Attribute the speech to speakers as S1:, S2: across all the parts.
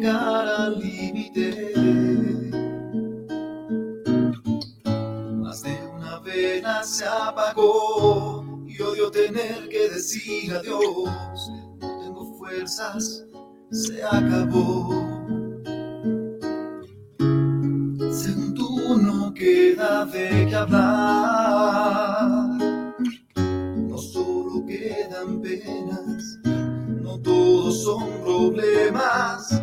S1: Llegar al límite. Más de una vena se apagó y odio tener que decir adiós. No tengo fuerzas, se acabó. Según tú no queda de qué hablar. No solo quedan penas, no todos son problemas.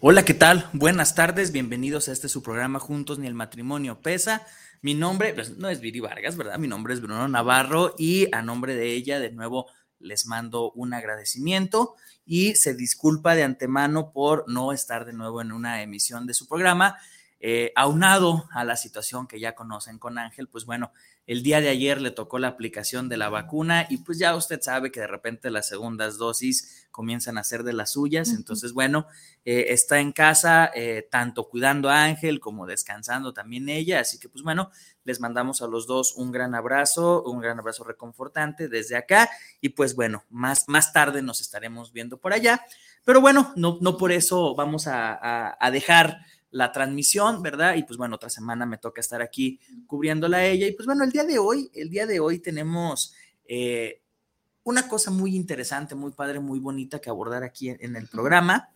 S2: Hola, ¿qué tal? Buenas tardes, bienvenidos a este su programa Juntos ni el matrimonio pesa. Mi nombre pues, no es Viri Vargas, ¿verdad? Mi nombre es Bruno Navarro y a nombre de ella de nuevo les mando un agradecimiento y se disculpa de antemano por no estar de nuevo en una emisión de su programa. Eh, aunado a la situación que ya conocen con Ángel, pues bueno, el día de ayer le tocó la aplicación de la vacuna y pues ya usted sabe que de repente las segundas dosis comienzan a ser de las suyas. Entonces, bueno, eh, está en casa eh, tanto cuidando a Ángel como descansando también ella. Así que pues bueno, les mandamos a los dos un gran abrazo, un gran abrazo reconfortante desde acá y pues bueno, más, más tarde nos estaremos viendo por allá. Pero bueno, no, no por eso vamos a, a, a dejar la transmisión, ¿verdad? Y pues bueno, otra semana me toca estar aquí cubriéndola a ella. Y pues bueno, el día de hoy, el día de hoy tenemos eh, una cosa muy interesante, muy padre, muy bonita que abordar aquí en, en el programa.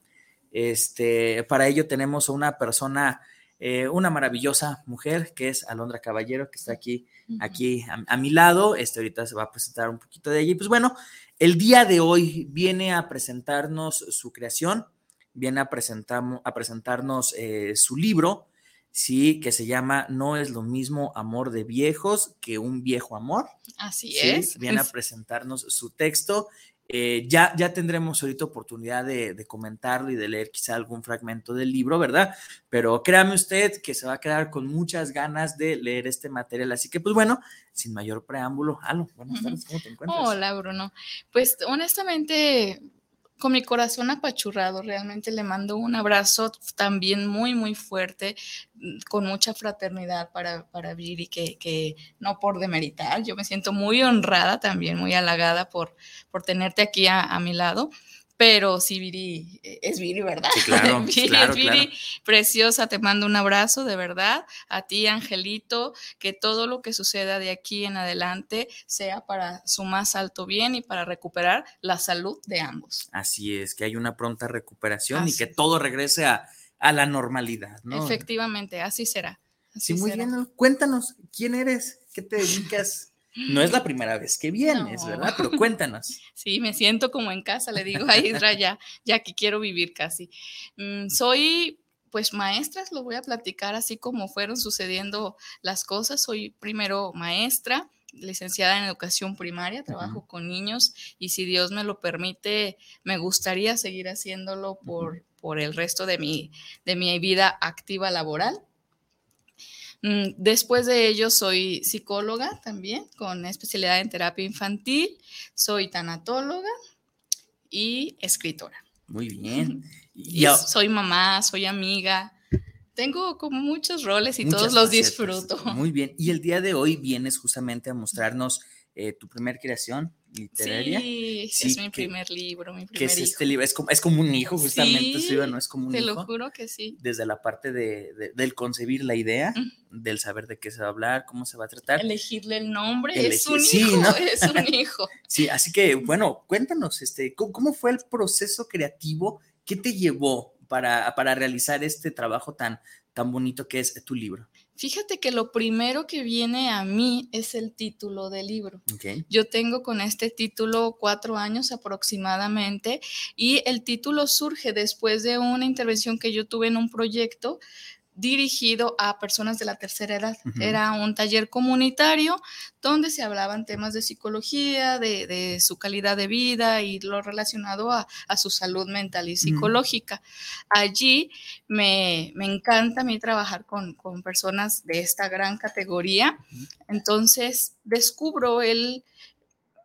S2: Este, para ello tenemos a una persona, eh, una maravillosa mujer que es Alondra Caballero, que está aquí, aquí a, a, mi lado. Este, ahorita se va a presentar un poquito de ella. Y pues bueno, el día de hoy viene a presentarnos su creación viene a, a presentarnos eh, su libro, sí, que se llama No es lo mismo amor de viejos que un viejo amor.
S3: Así
S2: ¿sí?
S3: es.
S2: Viene a presentarnos su texto. Eh, ya, ya tendremos ahorita oportunidad de, de, comentarlo y de leer quizá algún fragmento del libro, ¿verdad? Pero créame usted que se va a quedar con muchas ganas de leer este material. Así que, pues bueno, sin mayor preámbulo, Alo, buenas tardes, ¿cómo te encuentras?
S3: Hola, Bruno. Pues honestamente, con mi corazón apachurrado, realmente le mando un abrazo también muy, muy fuerte, con mucha fraternidad para, para Viri, que, que no por demeritar, yo me siento muy honrada también, muy halagada por, por tenerte aquí a, a mi lado pero sí, Viri, es Viri, ¿verdad?
S2: Sí, claro,
S3: Viri,
S2: claro,
S3: es Viri,
S2: claro.
S3: preciosa, te mando un abrazo, de verdad, a ti, Angelito, que todo lo que suceda de aquí en adelante sea para su más alto bien y para recuperar la salud de ambos.
S2: Así es, que hay una pronta recuperación así. y que todo regrese a, a, la normalidad, ¿no?
S3: Efectivamente, así será.
S2: sí,
S3: Así
S2: muy
S3: será.
S2: bien, cuéntanos, ¿quién eres? ¿Qué te dedicas? No es la primera vez que vienes, no. ¿verdad? Pero cuéntanos.
S3: Sí, me siento como en casa, le digo a Isra ya, ya que quiero vivir casi. Mm, soy pues maestras, lo voy a platicar así como fueron sucediendo las cosas. Soy primero maestra, licenciada en educación primaria, trabajo uh -huh. con niños y si Dios me lo permite, me gustaría seguir haciéndolo por, uh -huh. por el resto de mi, de mi vida activa laboral. Mm, Después de ello soy psicóloga también con especialidad en terapia infantil, soy tanatóloga y escritora.
S2: Muy bien.
S3: Y, y soy mamá, soy amiga. Tengo como muchos roles y todos los disfruto.
S2: Muy bien. Y el día de hoy vienes justamente a mostrarnos eh, tu primer creación, literaria.
S3: Sí,
S2: Sí,
S3: es mi
S2: que-
S3: primer libro, mi
S2: que
S3: primer
S2: es
S3: hijo.
S2: este libro, es como, es como un hijo, justamente,
S3: Sí,
S2: sí, ¿no? Es como un
S3: Te
S2: hijo.
S3: lo juro que sí.
S2: Desde la parte de, de- del concebir la idea, del saber de qué se va a hablar, cómo se va a tratar.
S3: Elegirle el nombre es un
S2: sí,
S3: hijo,
S2: ¿no?
S3: es un hijo.
S2: Sí, así que, bueno, cuéntanos, este, ¿cómo, cómo fue el proceso creativo? ¿Qué te llevó para, para realizar este trabajo tan, tan bonito que es tu libro?
S3: Fíjate que lo primero que viene a mí es el título del libro. Yo tengo con este título cuatro años aproximadamente y el título surge después de una intervención que yo tuve en un proyecto dirigido a personas de la tercera edad. Era un taller comunitario donde se hablaban temas de psicología, de, de su calidad de vida y lo relacionado a, a su salud mental y psicológica. Allí me, me encanta a mí trabajar con, con personas de esta gran categoría. Entonces descubro el,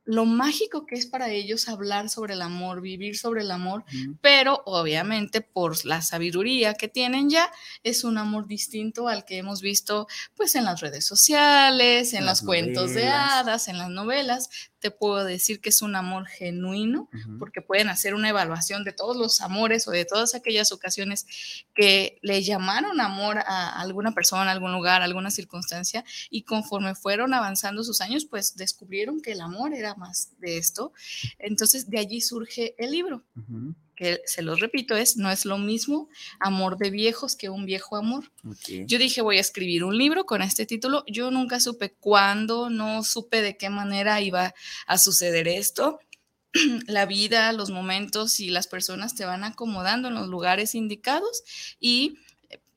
S3: lo mágico que es para ellos hablar sobre el amor, vivir sobre el amor, pero obviamente por la sabiduría que tienen ya, es un amor distinto al que hemos visto pues en las redes sociales, en,
S2: En
S3: los
S2: las
S3: cuentos de hadas, en las novelas. Te puedo decir que es un amor genuino, porque pueden hacer una evaluación de todos los amores o de todas aquellas ocasiones que le llamaron amor a alguna persona, a algún lugar, a alguna circunstancia, y conforme fueron avanzando sus años, pues descubrieron que el amor era más de esto. Entonces, de allí surge el libro, que se los repito, es no es lo mismo amor de viejos que un viejo amor. Yo dije, voy a escribir un libro con este título. Yo nunca supe cuándo, no supe de qué manera iba a suceder esto. La vida, los momentos y las personas te van acomodando en los lugares indicados y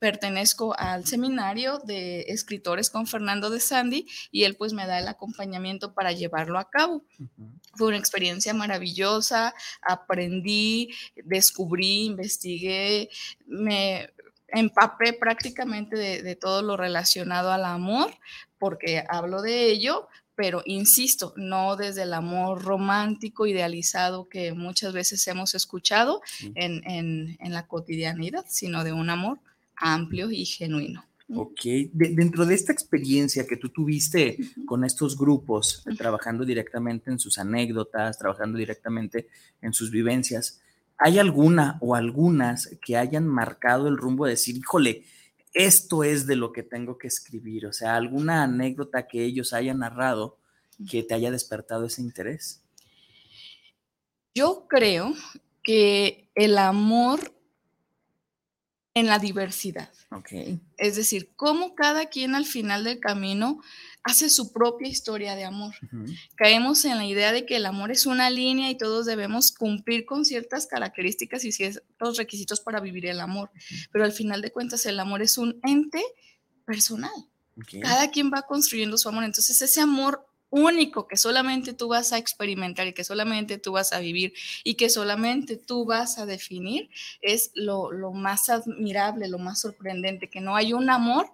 S3: pertenezco al seminario de escritores con Fernando de Sandy y él pues me da el acompañamiento para llevarlo a cabo.
S2: Ujú.
S3: Fue una experiencia maravillosa, aprendí, descubrí, investigué, me empapé prácticamente de, de todo lo relacionado al amor, porque hablo de ello, pero insisto, no desde el amor romántico, idealizado que muchas veces hemos escuchado en, en- en la cotidianidad, sino de un amor amplio y genuino.
S2: Ok, De- dentro de esta experiencia que tú tuviste con estos grupos, eh, trabajando directamente en sus anécdotas, trabajando directamente en sus vivencias, ¿hay alguna o algunas que hayan marcado el rumbo de decir, híjole, esto es de lo que tengo que escribir? O sea, alguna anécdota que ellos hayan narrado que te haya despertado ese interés.
S3: Yo creo que el amor en la diversidad.
S2: Ok.
S3: Es decir, cómo cada quien al final del camino hace su propia historia de amor. Caemos en la idea de que el amor es una línea y todos debemos cumplir con ciertas características y ciertos requisitos para vivir el amor. Pero al final de cuentas el amor es un ente personal. Cada quien va construyendo su amor. Entonces ese amor único que solamente tú vas a experimentar y que solamente tú vas a vivir y que solamente tú vas a definir es lo, lo más admirable, lo más sorprendente, que no hay un amor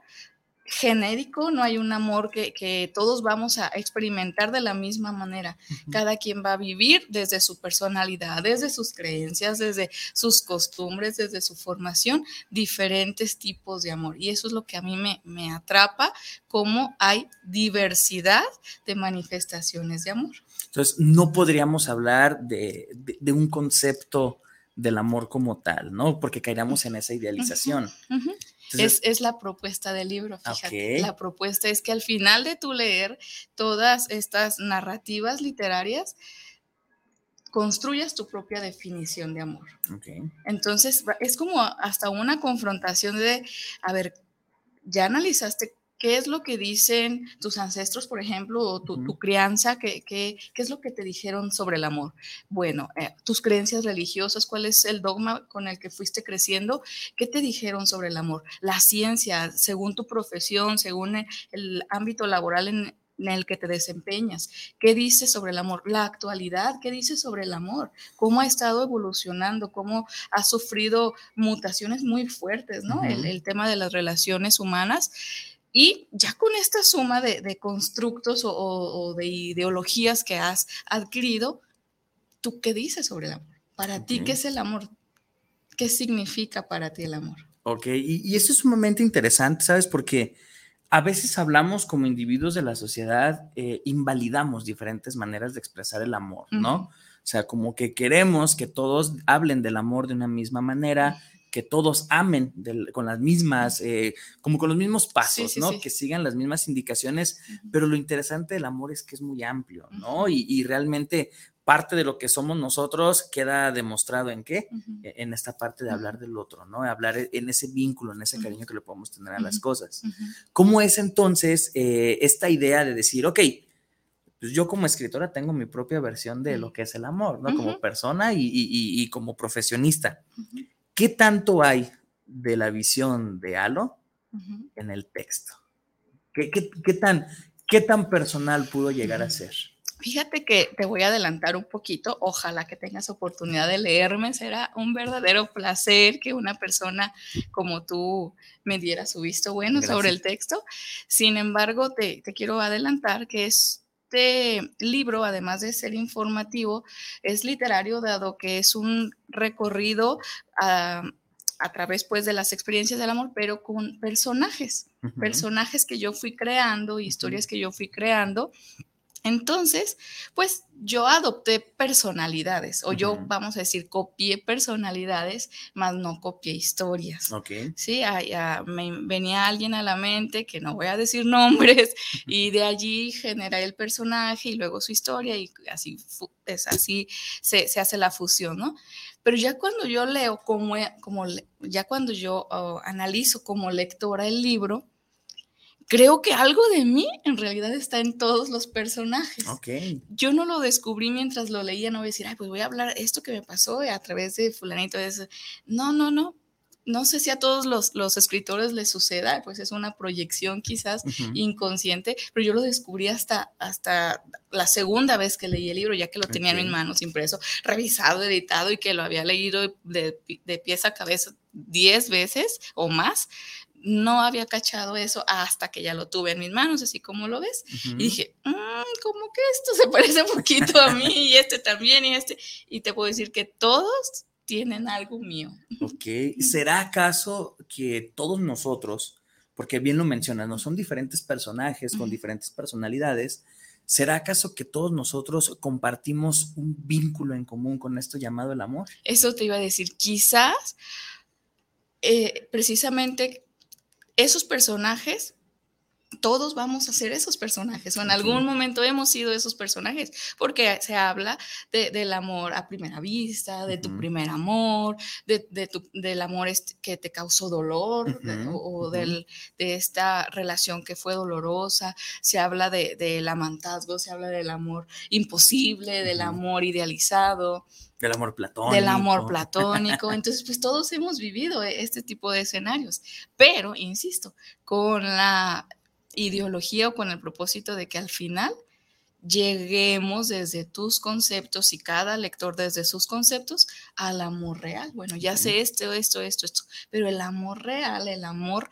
S3: genérico, no hay un amor que, que todos vamos a experimentar de la misma manera. Cada quien va a vivir desde su personalidad, desde sus creencias, desde sus costumbres, desde su formación, diferentes tipos de amor. Y eso es lo que a mí me, me atrapa, cómo hay diversidad de manifestaciones de amor.
S2: Entonces, no podríamos hablar de, de- de un concepto del amor como tal, ¿no? Porque caeríamos en esa idealización.
S3: Ujú.
S2: Entonces,
S3: Es, es la propuesta del libro, fíjate.
S2: Ok.
S3: La propuesta es que al final de tu leer todas estas narrativas literarias, construyas tu propia definición de amor. Entonces, es como hasta una confrontación de, a ver, ya analizaste qué es lo que dicen tus ancestros, por ejemplo, o tu, crianza, ¿qué, qué, qué es lo que te dijeron sobre el amor? Bueno, eh, tus creencias religiosas, ¿cuál es el dogma con el que fuiste creciendo? ¿Qué te dijeron sobre el amor? La ciencia, según tu profesión, según el, el ámbito laboral en, en el que te desempeñas. ¿Qué dice sobre el amor? La actualidad, ¿qué dice sobre el amor? ¿Cómo ha estado evolucionando? ¿Cómo ha sufrido mutaciones muy fuertes, ¿no? el tema de las relaciones humanas. Y ya con esta suma de, de constructos o, de ideologías que has adquirido, ¿tú qué dices sobre el amor? Para ti. ¿qué es el amor? ¿Qué significa para ti el amor?
S2: Ok, y, y eso es sumamente interesante, ¿sabes? Porque a veces hablamos como individuos de la sociedad, eh, invalidamos diferentes maneras de expresar el amor, ¿no? O sea, como que queremos que todos hablen del amor de una misma manera, que todos amen con las mismas, eh, como con los mismos pasos, ¿no? Que sigan las mismas indicaciones, pero lo interesante del amor es que es muy amplio, ¿no? y, realmente parte de lo que somos nosotros queda demostrado en qué? E, en esta parte de hablar del otro, ¿no? Hablar e, en ese vínculo, en ese cariño que le podemos tener a las cosas. ¿Cómo es entonces eh, esta idea de decir, ok, pues yo como escritora tengo mi propia versión de lo que es el amor, ¿no? Como persona y, como profesionista. ¿Qué tanto hay de la visión de Alo en el texto? ¿Qué, qué, tan, ¿Qué tan personal pudo llegar a ser?
S3: Fíjate que te voy a adelantar un poquito, ojalá que tengas oportunidad de leerme, será un verdadero placer que una persona como tú me diera su visto bueno sobre el texto. Sin embargo, te, quiero adelantar que este libro, además de ser informativo, es literario, dado que es un recorrido a, través pues, de las experiencias del amor, pero con personajes, personajes que yo fui creando, historias que yo fui creando entonces, pues yo adopté personalidades, o yo, vamos a decir, copié personalidades, más no copié historias.
S2: Ok.
S3: Sí, me venía alguien a la mente, que no voy a decir nombres, y de allí generé el personaje y luego su historia, y así, es así se, hace la fusión, ¿no? Pero ya cuando yo leo, como, como ya cuando yo oh, analizo como lectora el libro, creo que algo de mí en realidad está en todos los personajes.
S2: Okay.
S3: Yo no lo descubrí mientras lo leía, no voy a decir, ay, pues voy a hablar esto que me pasó a través de fulanito. De no, no, no. No sé si a todos los, los, escritores les suceda, pues es una proyección quizás inconsciente, pero yo lo descubrí hasta, hasta la segunda vez que leí el libro, ya que lo tenía en mis manos impreso, revisado, editado y que lo había leído de, de pies a cabeza diez veces o más no había cachado eso hasta que ya lo tuve en mis manos, así como lo ves. Y dije, mm, como que esto se parece un poquito a mí y este también y este. Y te puedo decir que todos tienen algo mío.
S2: Ok, ¿será acaso que todos nosotros, porque bien lo mencionas, no son diferentes personajes con diferentes personalidades, ¿será acaso que todos nosotros compartimos un vínculo en común con esto llamado el amor?
S3: Eso te iba a decir, quizás eh, precisamente esos personajes, todos vamos a ser esos personajes o en algún momento hemos sido esos personajes, porque se habla del amor a primera vista, de tu primer amor, de, tu, del amor que te causó dolor o, de esta relación que fue dolorosa, se habla del amantazgo, se habla del amor imposible, del amor idealizado.
S2: Del amor platónico.
S3: Del amor platónico. Entonces, pues todos hemos vivido e, este tipo de escenarios. Pero, insisto, con la ideología o con el propósito de que al final lleguemos desde tus conceptos y cada lector desde sus conceptos al amor real. Bueno, ya sé esto, esto, esto, esto, pero el amor real, el amor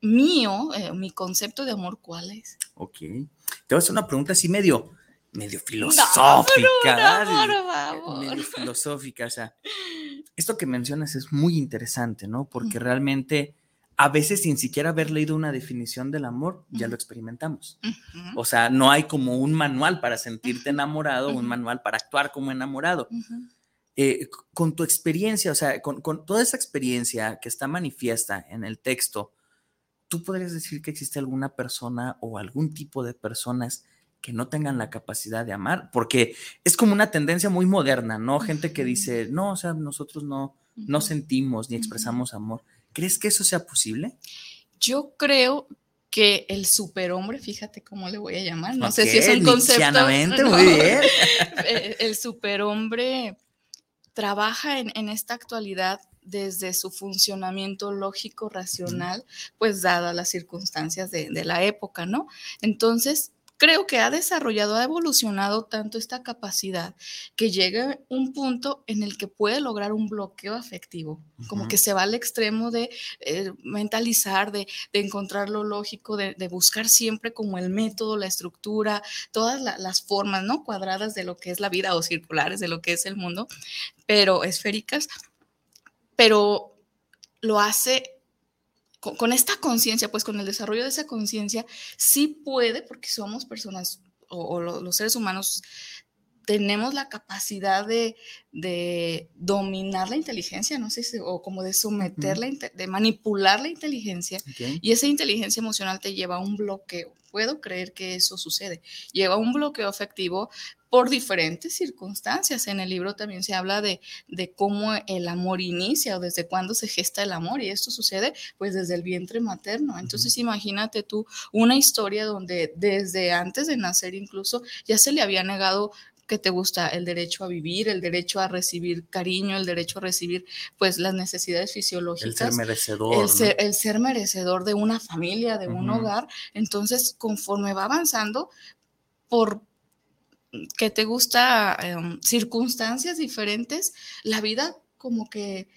S3: mío, eh, mi concepto de amor, ¿cuál es?
S2: Ok. Te voy a hacer una pregunta así medio medio filosófica. medio filosófica. O sea, esto que mencionas es muy interesante, ¿no? Porque realmente a veces sin siquiera haber leído una definición del amor, ya lo experimentamos. O sea, no hay como un manual para sentirte enamorado, un manual para actuar como enamorado. Eh, con tu experiencia, o sea, con, con, toda esa experiencia que está manifiesta en el texto, ¿tú podrías decir que existe alguna persona o algún tipo de personas que no tengan la capacidad de amar, porque es como una tendencia muy moderna, ¿no? Gente que dice, no, o sea, nosotros no, no sentimos ni expresamos amor. ¿Crees que eso sea posible?
S3: Yo creo que el superhombre, fíjate cómo le voy a llamar, no sé si es un concepto.
S2: muy bien.
S3: Eh, el superhombre trabaja en, esta actualidad desde su funcionamiento lógico, racional, pues dadas las circunstancias de, de, la época, ¿no? Entonces, creo que ha desarrollado, ha evolucionado tanto esta capacidad que llega un punto en el que puede lograr un bloqueo afectivo, como que se va al extremo de eh, mentalizar, de, encontrar lo lógico, de, buscar siempre como el método, la estructura, todas las formas, ¿no? Cuadradas de lo que es la vida o circulares de lo que es el mundo, pero esféricas, pero lo hace con, esta conciencia, pues con el desarrollo de esa conciencia, sí puede, porque somos personas o, los seres humanos tenemos la capacidad de, dominar la inteligencia, no sé, si, o como de someterla, de manipular la inteligencia, y esa inteligencia emocional te lleva a un bloqueo. Puedo creer que eso sucede. Lleva a un bloqueo afectivo por diferentes circunstancias. En el libro también se habla de, de, cómo el amor inicia o desde cuándo se gesta el amor y esto sucede pues desde el vientre materno. Entonces imagínate tú una historia donde desde antes de nacer incluso ya se le había negado que te gusta el derecho a vivir, el derecho a recibir cariño, el derecho a recibir pues las necesidades fisiológicas. El
S2: ser merecedor.
S3: El, ser, merecedor de una familia, de un hogar. Entonces, conforme va avanzando, por que te gusta em, circunstancias diferentes, la vida como que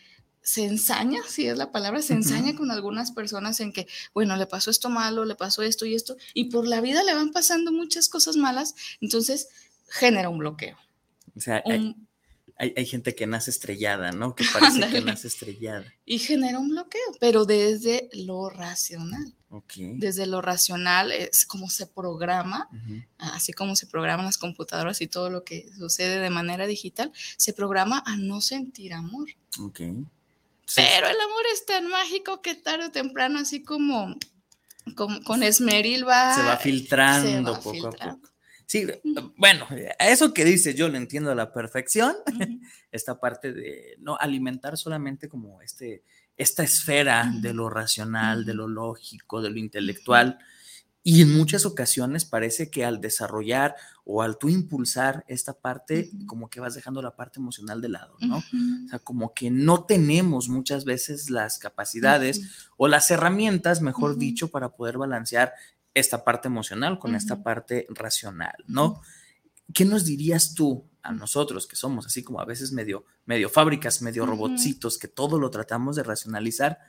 S3: se ensaña, si es la palabra, se ensaña con algunas personas en que, bueno, le pasó esto malo, le pasó esto y esto, y por la vida le van pasando muchas cosas malas, entonces genera un bloqueo.
S2: O sea, hay, gente que nace estrellada, ¿no? Que parece que nace estrellada.
S3: Y genera un bloqueo, pero desde lo racional. Desde lo racional es como se programa, así como se programan las computadoras y todo lo que sucede de manera digital, se programa a no sentir amor. Pero el amor es tan mágico que tarde o temprano, así como, con Esmeril va...
S2: Se va filtrando poco a poco. Sí, bueno, eso que dices yo lo entiendo a la perfección, esta parte de no alimentar solamente como este, esta esfera de lo racional, de lo lógico, de lo intelectual. Y en muchas ocasiones parece que al desarrollar o al tú impulsar esta parte, como que vas dejando la parte emocional de lado, ¿no? O sea, como que no tenemos muchas veces las capacidades o las herramientas, mejor dicho, para poder balancear esta parte emocional con esta parte racional, ¿no? ¿Qué nos dirías tú a nosotros que somos así como a veces medio, medio fábricas, medio robotcitos, que todo lo tratamos de racionalizar?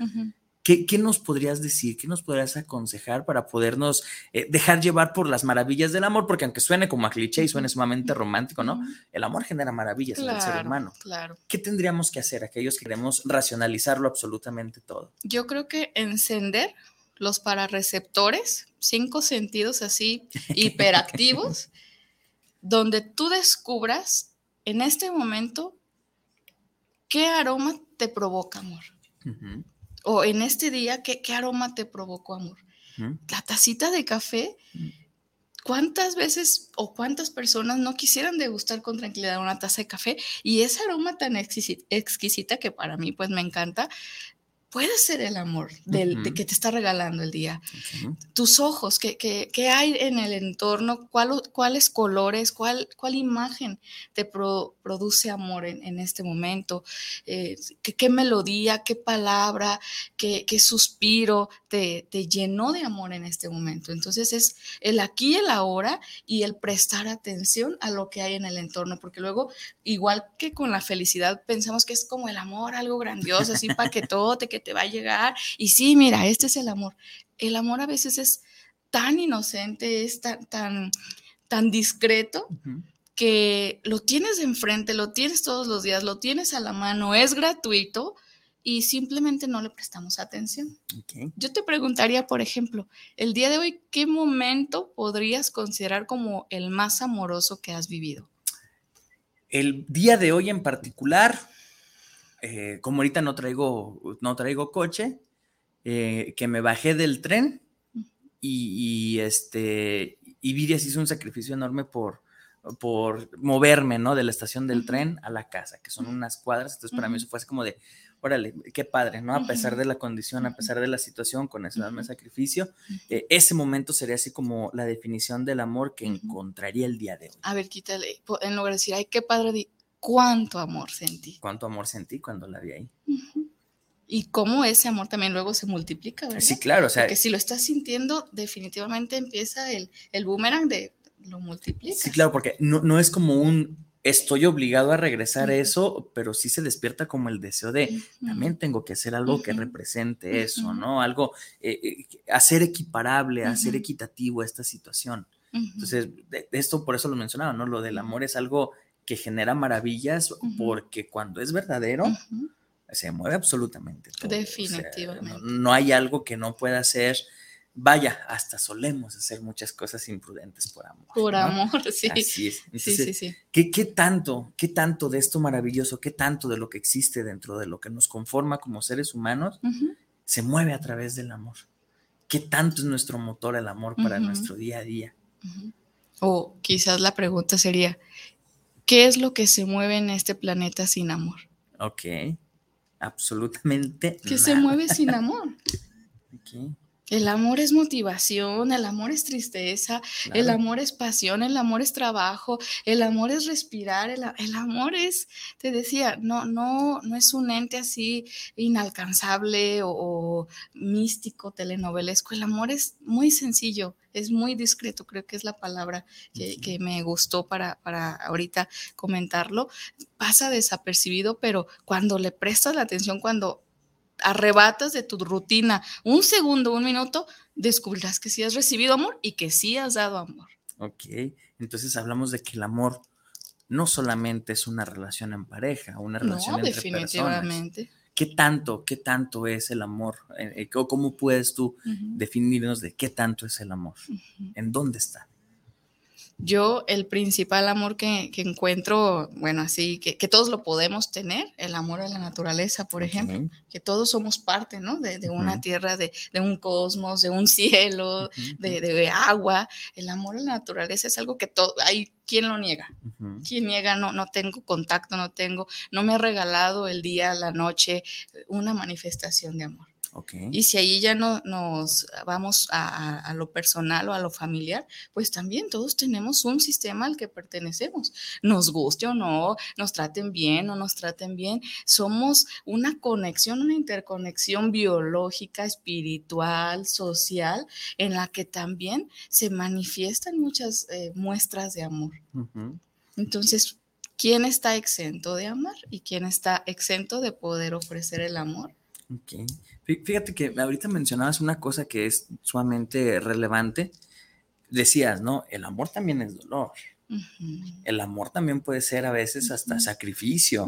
S2: ¿Qué, nos podrías decir? ¿Qué nos podrías aconsejar para podernos eh, dejar llevar por las maravillas del amor? Porque aunque suene como a cliché y suene sumamente romántico, ¿no? El amor genera maravillas en el ser humano.
S3: Claro.
S2: ¿Qué tendríamos que hacer aquellos que queremos racionalizarlo absolutamente todo?
S3: Yo creo que encender los parareceptores, cinco sentidos así hiperactivos, donde tú descubras en este momento qué aroma te provoca amor. O en este día, ¿qué, aroma te provocó amor? La tacita de café, ¿cuántas veces o cuántas personas no quisieran degustar con tranquilidad una taza de café? Y ese aroma tan exquisita que para mí pues me encanta, puede ser el amor del, de que te está regalando el día. Tus ojos, ¿qué, qué, hay en el entorno? ¿Cuál, ¿Cuáles colores? ¿Cuál, cuál imagen te produce amor en, este momento? Eh, ¿qué, melodía? ¿Qué palabra? ¿Qué, suspiro te, te, llenó de amor en este momento? Entonces es el aquí y el ahora y el prestar atención a lo que hay en el entorno, porque luego, igual que con la felicidad, pensamos que es como el amor, algo grandioso, así paquetote, que te va a llegar. Y sí, mira, este es el amor. El amor a veces es tan inocente, es tan, tan, tan discreto. que lo tienes enfrente, lo tienes todos los días, lo tienes a la mano, es gratuito y simplemente no le prestamos atención. Yo te preguntaría, por ejemplo, el día de hoy, ¿qué momento podrías considerar como el más amoroso que has vivido?
S2: El día de hoy en particular, eh, como ahorita no traigo, no traigo coche, eh, que me bajé del tren y, este, y Virias hizo un sacrificio enorme por, por moverme, ¿no? De la estación del tren a la casa, que son unas cuadras, entonces para mí eso fue así como de, órale, qué padre, ¿no? A pesar de la condición, a pesar de la situación, con ese enorme sacrificio, eh, ese momento sería así como la definición del amor que encontraría el día de hoy.
S3: A ver, quítale, en lugar de decir, ay, qué padre, cuánto amor sentí.
S2: Cuánto amor sentí cuando la vi ahí.
S3: Y cómo ese amor también luego se multiplica, ¿verdad?
S2: Sí, claro. O sea,
S3: Porque si lo estás sintiendo, definitivamente empieza el, el boomerang de lo multiplica.
S2: Sí, claro, porque no, no es como un estoy obligado a regresar a eso, pero sí se despierta como el deseo de también tengo que hacer algo que represente eso, ¿no? Algo, eh, eh, hacer equiparable, hacer equitativo esta situación. Entonces, esto por eso lo mencionaba, ¿no? Lo del amor es algo que genera maravillas porque cuando es verdadero, se mueve absolutamente todo.
S3: Definitivamente.
S2: no, hay algo que no pueda ser, vaya, hasta solemos hacer muchas cosas imprudentes por amor.
S3: Por amor, sí.
S2: Así es.
S3: sí, sí, sí.
S2: ¿qué, ¿qué, tanto, qué tanto de esto maravilloso, qué tanto de lo que existe dentro de lo que nos conforma como seres humanos se mueve a través del amor? ¿Qué tanto es nuestro motor el amor para nuestro día a día?
S3: O quizás la pregunta sería, ¿qué es lo que se mueve en este planeta sin amor?
S2: Ok, absolutamente.
S3: ¿Qué se mueve sin amor? Okay. El amor es motivación, el amor es tristeza, el amor es pasión, el amor es trabajo, el amor es respirar, el, amor es, te decía, no, no, no es un ente así inalcanzable o, místico, telenovelesco. El amor es muy sencillo, es muy discreto, creo que es la palabra que, que me gustó para, para ahorita comentarlo. Pasa desapercibido, pero cuando le prestas la atención, cuando arrebatas de tu rutina un segundo, un minuto, descubrirás que sí has recibido amor y que sí has dado amor.
S2: Ok, entonces hablamos de que el amor no solamente es una relación en pareja, una relación no, entre definitivamente. ¿Qué tanto, qué tanto es el amor? Eh, eh, ¿Cómo puedes tú definirnos de qué tanto es el amor? ¿En dónde está?
S3: Yo el principal amor que, encuentro, bueno, así, que, todos lo podemos tener, el amor a la naturaleza, por ejemplo, que todos somos parte, ¿no? De, una tierra, de, un cosmos, de un cielo, de, agua. El amor a la naturaleza es algo que todo, hay quien lo niega. ¿Quién niega? No, no tengo contacto, no tengo, no me ha regalado el día, la noche, una manifestación de amor. Y si ahí ya no nos vamos a, lo personal o a lo familiar, pues también todos tenemos un sistema al que pertenecemos. Nos guste o no, nos traten bien o nos traten bien, somos una conexión, una interconexión biológica, espiritual, social, en la que también se manifiestan muchas eh, muestras de amor. Entonces, ¿quién está exento de amar y quién está exento de poder ofrecer el amor?
S2: Okay. Fíjate que ahorita mencionabas una cosa que es sumamente relevante. Decías, ¿no? El amor también es dolor. El amor también puede ser a veces hasta sacrificio.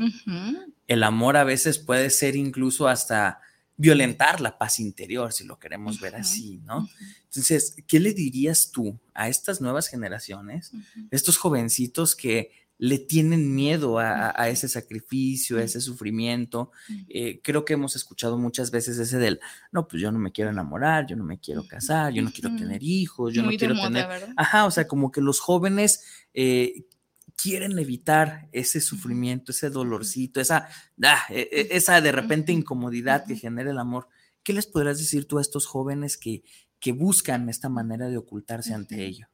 S2: El amor a veces puede ser incluso hasta violentar la paz interior, si lo queremos ver así, ¿no? Entonces, ¿qué le dirías tú a estas nuevas generaciones, estos jovencitos que le tienen miedo a, ese sacrificio, a ese sufrimiento. Eh, creo que hemos escuchado muchas veces ese del, no, pues yo no me quiero enamorar, yo no me quiero casar, yo no quiero tener hijos, yo no quiero tener... Ajá, o sea, como que los jóvenes eh, quieren evitar ese sufrimiento, ese dolorcito, esa, ah, e, e, esa de repente incomodidad que genera el amor. ¿Qué les podrás decir tú a estos jóvenes que, que buscan esta manera de ocultarse ante ello?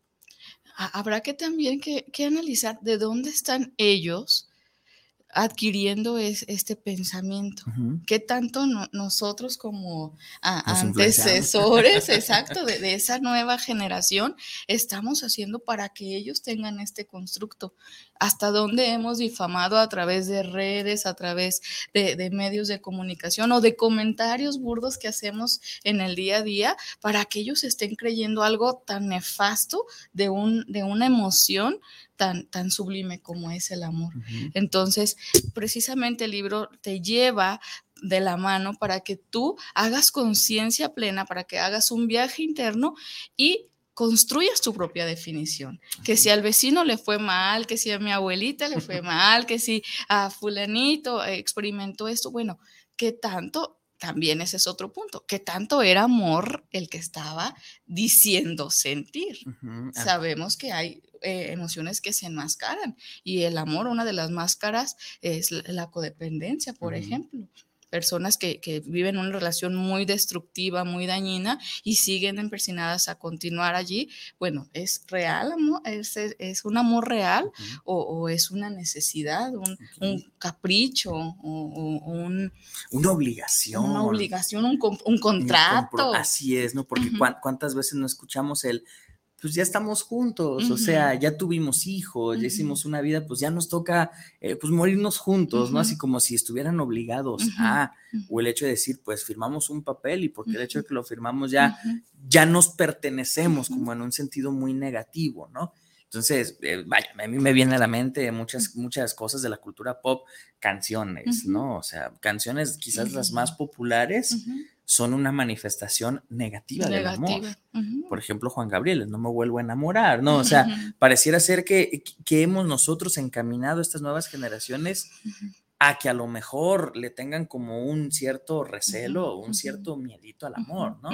S3: Habrá que también que, analizar de dónde están ellos adquiriendo este pensamiento. ¿Qué tanto nosotros como antecesores, exacto, de, esa nueva generación, estamos haciendo para que ellos tengan este constructo? ¿Hasta dónde hemos difamado a través de redes, a través de, medios de comunicación o de comentarios burdos que hacemos en el día a día para que ellos estén creyendo algo tan nefasto de, un, de una emoción tan, tan sublime como es el amor. Entonces, precisamente el libro te lleva de la mano para que tú hagas conciencia plena, para que hagas un viaje interno y construyas tu propia definición. Que si al vecino le fue mal, que si a mi abuelita le fue mal, que si a fulanito experimentó esto, bueno, ¿qué tanto? También ese es otro punto. ¿Qué tanto era amor el que estaba diciendo sentir? Sabemos que hay eh, emociones que se enmascaran. Y el amor, una de las máscaras es la codependencia, por ejemplo. Personas que, que, viven una relación muy destructiva, muy dañina y siguen empersinadas a continuar allí. Bueno, ¿es real amor? ¿Es, es un amor real o, es una necesidad, un, un capricho o, un,
S2: una obligación?
S3: Una obligación, un, un contrato.
S2: Así es, ¿no? Porque cuántas veces no escuchamos el pues ya estamos juntos, o sea, ya tuvimos hijos, ya hicimos una vida, pues ya nos toca, eh, pues morirnos juntos, ¿no? Así como si estuvieran obligados a, o el hecho de decir, pues firmamos un papel y porque el hecho de que lo firmamos ya, ya nos pertenecemos, como en un sentido muy negativo, ¿no? Entonces, eh, vaya, a mí me viene a la mente muchas, muchas cosas de la cultura pop, canciones, ¿no? O sea, canciones quizás las más populares son una manifestación negativa, del amor. Por ejemplo, Juan Gabriel, no me vuelvo a enamorar, ¿no? O sea, pareciera ser que, que, hemos nosotros encaminado a estas nuevas generaciones a que a lo mejor le tengan como un cierto recelo, un cierto miedito al amor, ¿no?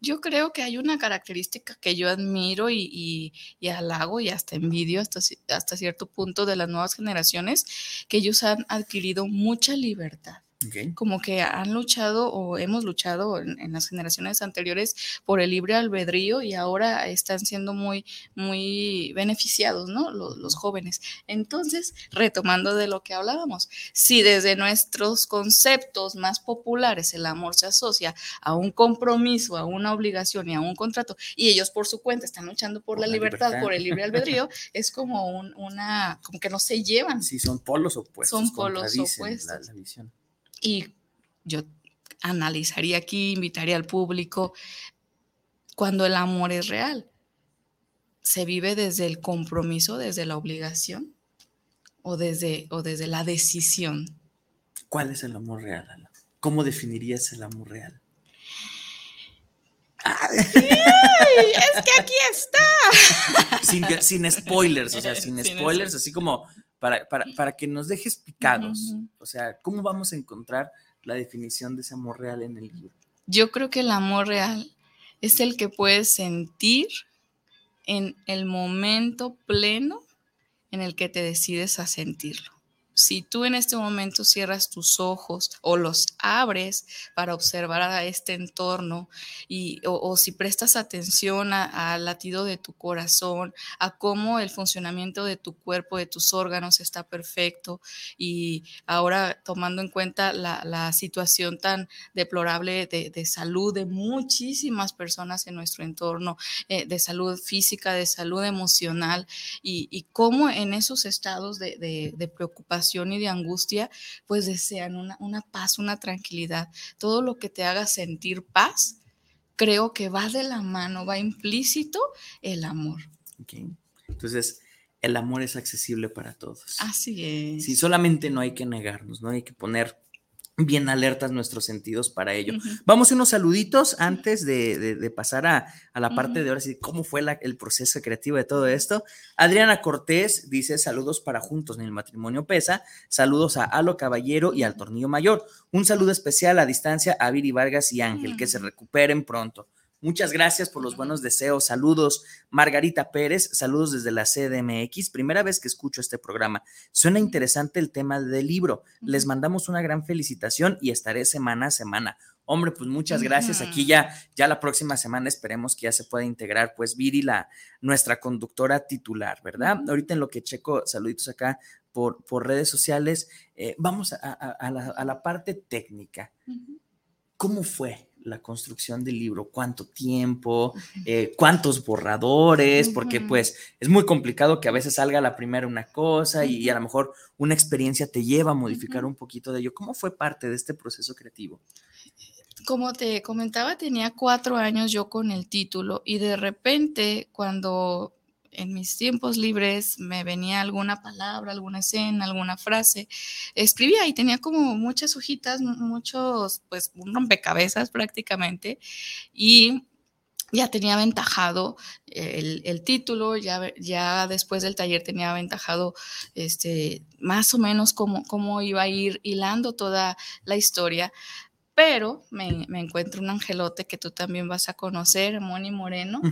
S3: Yo creo que hay una característica que yo admiro y, y, halago y hasta envidio hasta, hasta cierto punto de las nuevas generaciones, que ellos han adquirido mucha libertad. Como que han luchado o hemos luchado en, las generaciones anteriores por el libre albedrío y ahora están siendo muy, muy beneficiados, ¿no? Los, jóvenes. Entonces, retomando de lo que hablábamos, si desde nuestros conceptos más populares el amor se asocia a un compromiso, a una obligación y a un contrato, y ellos por su cuenta están luchando por, la, libertad, por el libre albedrío, es como una, como que no se llevan.
S2: Sí, son polos opuestos.
S3: Son polos opuestos. Y yo analizaría aquí, invitaría al público, cuando el amor es real, ¿se vive desde el compromiso, desde la obligación o desde, o desde la decisión?
S2: ¿Cuál es el amor real, ¿Cómo definirías el amor real? es
S3: que aquí está.
S2: Sin, spoilers, o sea, sin, spoilers, así como para, que nos dejes picados. O sea, ¿cómo vamos a encontrar la definición de ese amor real en el libro?
S3: Yo creo que el amor real es el que puedes sentir en el momento pleno en el que te decides a sentirlo si tú en este momento cierras tus ojos o los abres para observar a este entorno y, o, si prestas atención al latido de tu corazón, a cómo el funcionamiento de tu cuerpo, de tus órganos está perfecto y ahora tomando en cuenta la, situación tan deplorable de, salud de muchísimas personas en nuestro entorno, eh, de salud física, de salud emocional y, cómo en esos estados de preocupación, y de angustia, pues desean una, paz, una tranquilidad. Todo lo que te haga sentir paz, creo que va de la mano, va implícito el amor.
S2: Entonces, el amor es accesible para todos.
S3: Así es.
S2: Sí, solamente no hay que negarnos, no hay que poner bien alertas nuestros sentidos para ello. Vamos a unos saluditos antes de, pasar a, la parte de ahora sí, cómo fue el proceso creativo de todo esto. Adriana Cortés dice saludos para Juntos en el Matrimonio Pesa, saludos a Alo Caballero y al Tornillo Mayor. Un saludo especial a distancia a Viri Vargas y Ángel, que se recuperen pronto. Muchas gracias por los buenos deseos. Saludos, Margarita Pérez. Saludos desde la CDMX. Primera vez que escucho este programa. Suena interesante el tema del libro. Les mandamos una gran felicitación y estaré semana a semana. Hombre, pues muchas gracias. Aquí ya, ya la próxima semana esperemos que ya se pueda integrar, pues Viri, la, nuestra conductora titular, ¿verdad? Ahorita en lo que checo, saluditos acá por, por redes sociales, eh, vamos a, la, parte técnica. ¿Cómo fue la construcción del libro, cuánto tiempo, eh, cuántos borradores, porque pues es muy complicado que a veces salga la primera una cosa y, a lo mejor una experiencia te lleva a modificar un poquito de ello. ¿Cómo fue parte de este proceso creativo?
S3: Como te comentaba, tenía cuatro años yo con el título y de repente cuando en mis tiempos libres me venía alguna palabra, alguna escena, alguna frase, escribía y tenía como muchas hojitas, muchos, pues un rompecabezas prácticamente y ya tenía aventajado el, título, ya, ya después del taller tenía aventajado este, más o menos cómo, cómo iba a ir hilando toda la historia pero me, encuentro un angelote que tú también vas a conocer, Moni Moreno.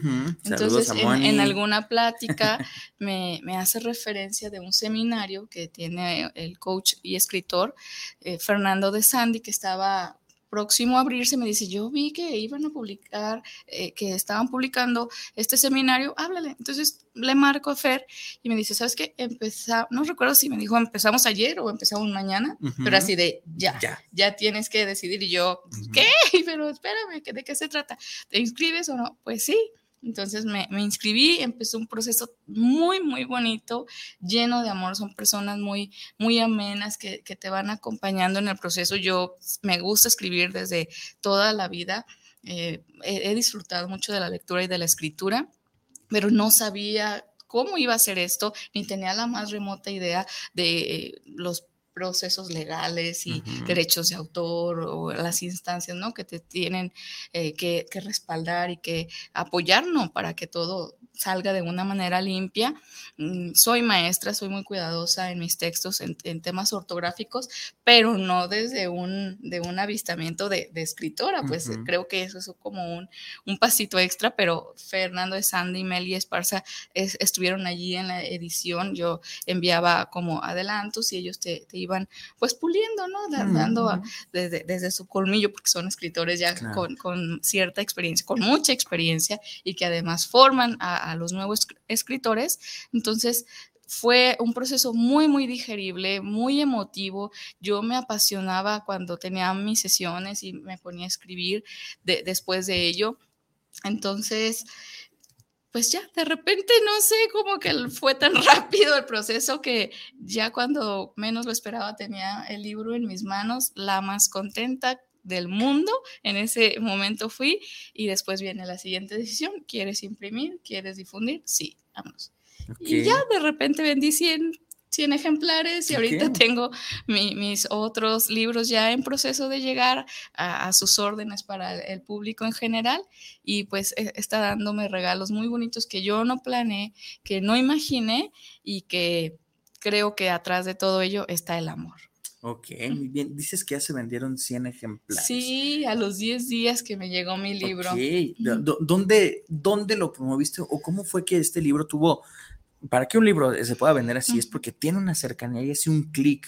S3: Entonces, en, alguna plática me, hace referencia de un seminario que tiene el coach y escritor eh, Fernando de Sandy, que estaba próximo a abrirse, me dice, yo vi que iban a publicar, eh, que estaban publicando este seminario, háblale. Entonces le marco a Fer y me dice, ¿sabes qué? Empezamos, no recuerdo si me dijo, empezamos ayer o empezamos mañana, pero así de, ya, ya, tienes que decidir. Y yo, ¿qué? Pero espérame, ¿de qué se trata? ¿Te inscribes o no? Pues sí. Entonces me, me, inscribí, empezó un proceso muy, muy bonito, lleno de amor. Son personas muy, muy amenas que, que te van acompañando en el proceso. Yo me gusta escribir desde toda la vida. Eh, he, disfrutado mucho de la lectura y de la escritura, pero no sabía cómo iba a ser esto, ni tenía la más remota idea de los procesos legales y derechos de autor o las instancias, ¿no? Que te tienen eh, que, que, respaldar y que apoyarnos para que todo salga de una manera limpia. Mm, soy maestra, soy muy cuidadosa en mis textos en, temas ortográficos, pero no desde un, de un avistamiento de, escritora, pues creo que eso es como un, un, pasito extra, pero Fernando de Sandy, y Esparza estuvieron allí en la edición, yo enviaba como adelantos y ellos te, iban pues puliendo, ¿no? Dando desde, desde, su colmillo, porque son escritores ya con, con cierta experiencia, con mucha experiencia y que además forman a a los nuevos escritores. Entonces, fue un proceso muy, muy digerible, muy emotivo. Yo me apasionaba cuando tenía mis sesiones y me ponía a escribir después de ello. Entonces, pues ya, de repente, no sé, como que fue tan rápido el proceso que ya cuando menos lo esperaba tenía el libro en mis manos, la más contenta, del mundo. En ese momento fui y después viene la siguiente decisión. ¿Quieres imprimir? ¿Quieres difundir? Sí, vamos. Y ya de repente vendí 100, 100 ejemplares y ahorita tengo mis otros libros ya en proceso de llegar a, sus órdenes para el, público en general y pues e, está dándome regalos muy bonitos que yo no planeé, que no imaginé y que creo que atrás de todo ello está el amor.
S2: Ok, muy bien. Dices que ya se vendieron 100 ejemplares.
S3: Sí, a los 10 días que me llegó mi libro.
S2: Ok, ¿Dónde, ¿dónde lo promoviste o cómo fue que este libro tuvo para que un libro se pueda vender así es porque tiene una cercanía y hace un clic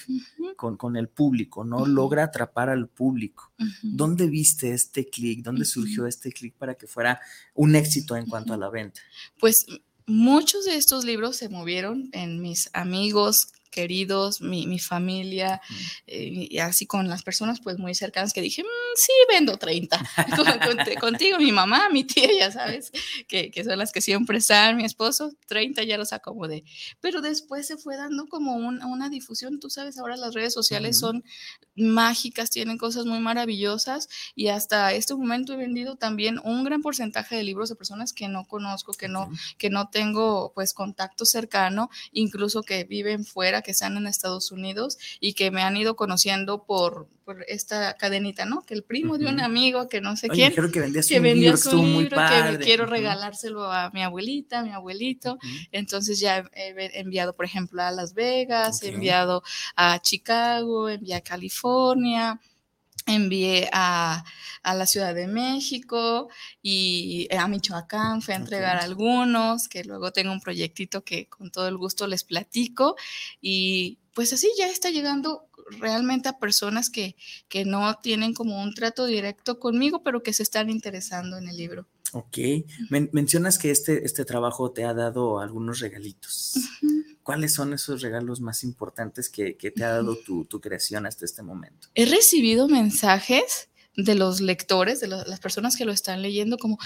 S2: con, el público, ¿no? Logra atrapar al público. ¿Dónde viste este clic? ¿Dónde surgió este clic para que fuera un éxito en cuanto a la venta?
S3: Pues muchos de estos libros se movieron en mis amigos, queridos, mi, mi familia, eh, y así con las personas pues muy cercanas que dije, mm, sí, vendo 30. contigo, mi mamá, mi tía, ya sabes, que, que, son las que siempre están, mi esposo, 30 ya los acomodé. Pero después se fue dando como una difusión, tú sabes, ahora las redes sociales son mágicas, tienen cosas muy maravillosas y hasta este momento he vendido también un gran porcentaje de libros de personas que no conozco, que no, que no tengo pues contacto cercano, incluso que viven fuera, que están en Estados Unidos y que me han ido conociendo por, por esta cadenita, ¿no? Que el primo de un amigo, que no sé quién,
S2: que vendía su libro,
S3: que quiero regalárselo a mi abuelita, a mi abuelito. Entonces ya he enviado, por ejemplo, a Las Vegas, he enviado a Chicago, envié a California envié a, a, la Ciudad de México y a Michoacán, fui a entregar algunos, que luego tengo un proyectito que con todo el gusto les platico y pues así ya está llegando realmente a personas que, que no tienen como un trato directo conmigo, pero que se están interesando en el libro.
S2: Ok, mencionas que este, este trabajo te ha dado algunos regalitos. ¿Cuáles son esos regalos más importantes que, te ha dado tu, tu, creación hasta este momento?
S3: He recibido mensajes de los lectores, de las personas que lo están leyendo, como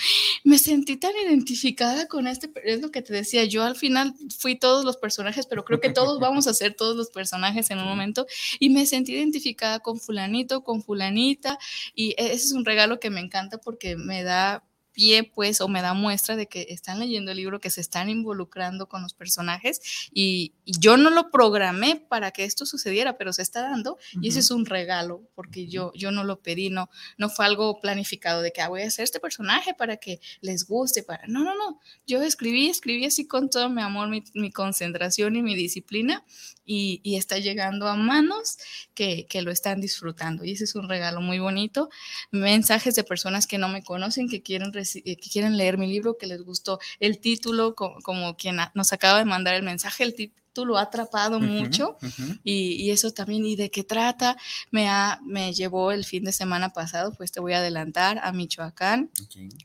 S3: me sentí tan identificada con este, es lo que te decía, yo al final fui todos los personajes, pero creo que todos vamos a ser todos los personajes en un momento, y me sentí identificada con fulanito, con fulanita, y e, ese es un regalo que me encanta porque me da pie, pues, o me da muestra de que están leyendo el libro, que se están involucrando con los personajes y, yo no lo programé para que esto sucediera, pero se está dando y ese es un regalo porque yo, yo no lo pedí, no, no fue algo planificado de que ah, voy a hacer este personaje para que les guste, para, no, no, no, yo escribí, escribí así con todo mi amor, mi, mi concentración y mi disciplina y, está llegando a manos que, que lo están disfrutando. Y ese es un regalo muy bonito, mensajes de personas que no me conocen, que quieren que quieren leer mi libro, que les gustó el título, como, quien nos acaba de mandar el mensaje, el título ha atrapado mucho y, eso también, ¿y de qué trata? Me, ha, me llevó el fin de semana pasado, pues te voy a adelantar, a Michoacán,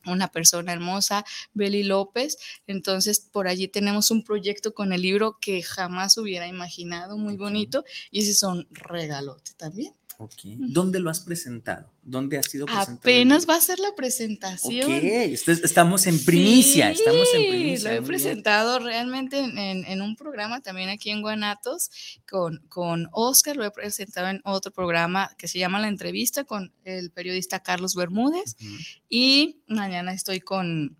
S3: una persona hermosa, Beli López, entonces por allí tenemos un proyecto con el libro que jamás hubiera imaginado, muy bonito, y ese son regalotes también.
S2: ¿Dónde lo has presentado? ¿Dónde ha sido presentado?
S3: Apenas va a ser la presentación.
S2: Ok, estamos en primicia, estamos en primicia.
S3: Lo he presentado realmente en, un programa también aquí en Guanatos con, con Oscar, lo he presentado en otro programa que se llama La Entrevista con el periodista Carlos Bermúdez y mañana estoy con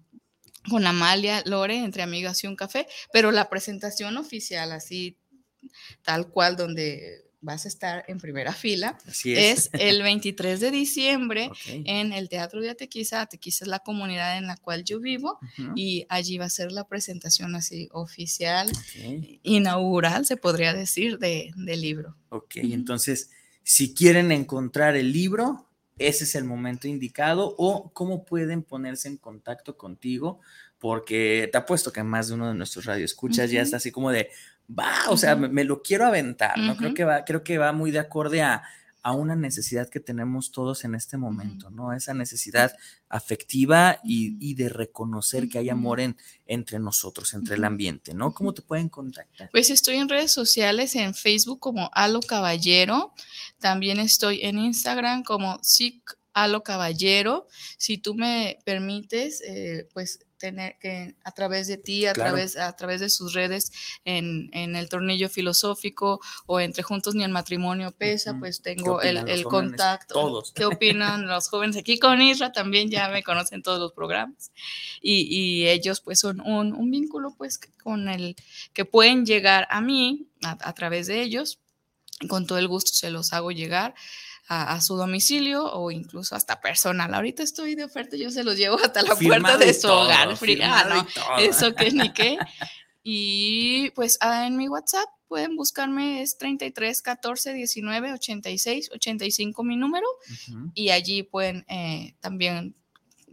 S3: con Amalia Lore, entre amigas y un café, pero la presentación oficial, así tal cual, donde vas a estar en primera fila, es. el 23 de diciembre en el Teatro de Atequiza. Atequiza es la comunidad en la cual yo vivo y allí va a ser la presentación así oficial, inaugural, se podría decir, de, del libro.
S2: Ok, entonces, si quieren encontrar el libro, ese es el momento indicado o cómo pueden ponerse en contacto contigo, porque te apuesto que más de uno de nuestros radioescuchas ya está así como de, va, o sea, me, lo quiero aventar, ¿no? Creo que va, creo que va muy de acorde a, una necesidad que tenemos todos en este momento, ¿no? Esa necesidad afectiva y, de reconocer que hay amor en, entre nosotros, entre el ambiente, ¿no? ¿Cómo te pueden contactar?
S3: Pues estoy en redes sociales, en Facebook como Alo Caballero, también estoy en Instagram como SIC Alo Caballero. Si tú me permites, eh, pues tener que a través de ti, a, través, a través de sus redes en, el tornillo filosófico o entre Juntos ni el matrimonio pesa, pues tengo el, contacto.
S2: Todos.
S3: ¿Qué opinan los jóvenes? Aquí con Isra también ya me conocen todos los programas y, ellos pues son un, vínculo pues con el que pueden llegar a mí a, a través de ellos. Con todo el gusto se los hago llegar a, su domicilio o incluso hasta personal. Ahorita estoy de oferta, yo se los llevo hasta la puerta de su hogar. eso que ni qué. Y pues ah, en mi WhatsApp pueden buscarme, es 33 14 19 86 85 mi número. Y allí pueden eh, también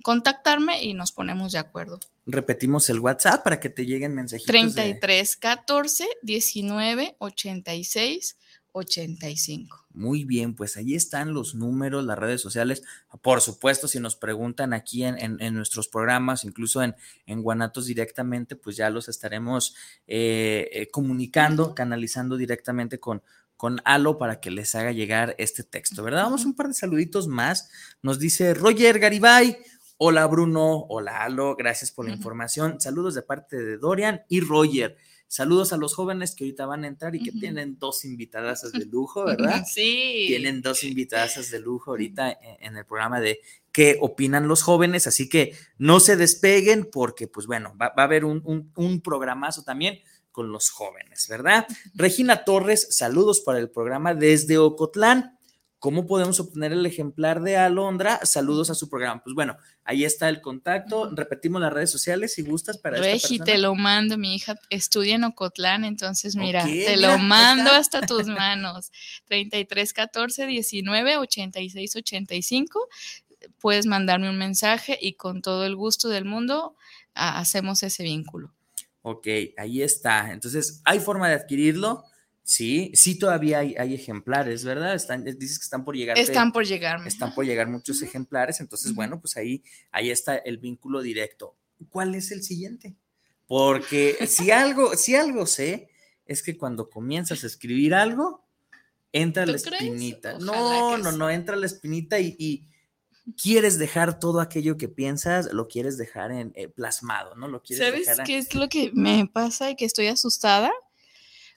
S3: contactarme y nos ponemos de acuerdo.
S2: Repetimos el WhatsApp para que te lleguen mensajitos.
S3: 33 14 19 86 85.
S2: Muy bien, pues ahí están los números, las redes sociales. Por supuesto, si nos preguntan aquí en, nuestros programas, incluso en, en, Guanatos directamente, pues ya los estaremos eh, eh, comunicando, canalizando directamente con, con Alo para que les haga llegar este texto, ¿verdad? Vamos un par de saluditos más. Nos dice Roger Garibay. Hola Bruno, hola Alo, gracias por la información. Saludos de parte de Dorian y Roger. Saludos a los jóvenes que ahorita van a entrar y que tienen dos invitadas de lujo, ¿verdad?
S3: Sí.
S2: Tienen dos invitadas de lujo ahorita en, el programa de qué opinan los jóvenes, así que no se despeguen porque, pues bueno, va, a haber un, un programazo también con los jóvenes, ¿verdad? Regina Torres, saludos para el programa desde Ocotlán. ¿Cómo podemos obtener el ejemplar de Alondra? Saludos a su programa. Pues bueno, ahí está el contacto. Repetimos las redes sociales si gustas para
S3: Regi, te lo mando. Mi hija estudia en Ocotlán, entonces mira, te lo mando hasta tus manos. 33 14 19 86 85. Puedes mandarme un mensaje y con todo el gusto del mundo hacemos ese vínculo.
S2: Ok, ahí está. Entonces, ¿hay forma de adquirirlo? Sí, sí todavía hay, ejemplares, ¿verdad? Están, eh, dices que están por llegar.
S3: Están por llegar.
S2: Están por llegar muchos ejemplares, entonces, bueno, pues ahí, ahí está el vínculo directo. ¿Cuál es el siguiente? Porque si algo, si algo sé, es que cuando comienzas a escribir algo, entra la espinita. No, no, no, entra la espinita y, quieres dejar todo aquello que piensas, lo quieres dejar en, eh, plasmado, ¿no? Lo quieres
S3: ¿Sabes qué es lo que me pasa y que estoy asustada?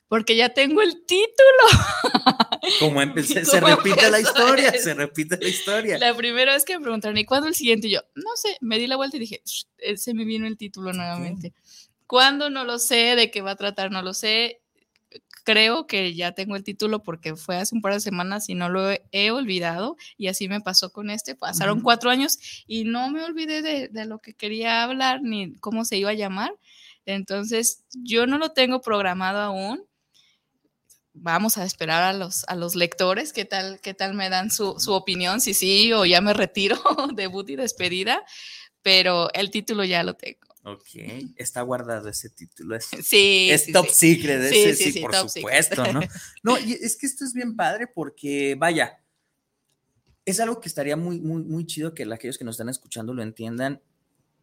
S3: Porque ya tengo el título.
S2: Como empecé, se repite la historia, se repite la historia.
S3: La primera vez que me preguntaron, ¿y cuándo el siguiente? Y yo, no sé, me di la vuelta y dije, se me vino el título nuevamente. ¿Cuándo? No lo sé, de qué va a tratar, no lo sé. Creo que ya tengo el título porque fue hace un par de semanas y no lo he, olvidado. Y así me pasó con este. Pasaron cuatro años y no me olvidé de, de lo que quería hablar ni cómo se iba a llamar. Entonces, yo no lo tengo programado aún vamos a esperar a los, a los lectores, qué tal, qué tal me dan su, opinión, si sí o ya me retiro, debut y despedida, pero el título ya lo tengo.
S2: Ok, está guardado ese título. Es,
S3: sí.
S2: Es top secret, ese, sí, por supuesto, ¿no? No, y es que esto es bien padre porque, vaya, es algo que estaría muy, muy, muy chido que aquellos que nos están escuchando lo entiendan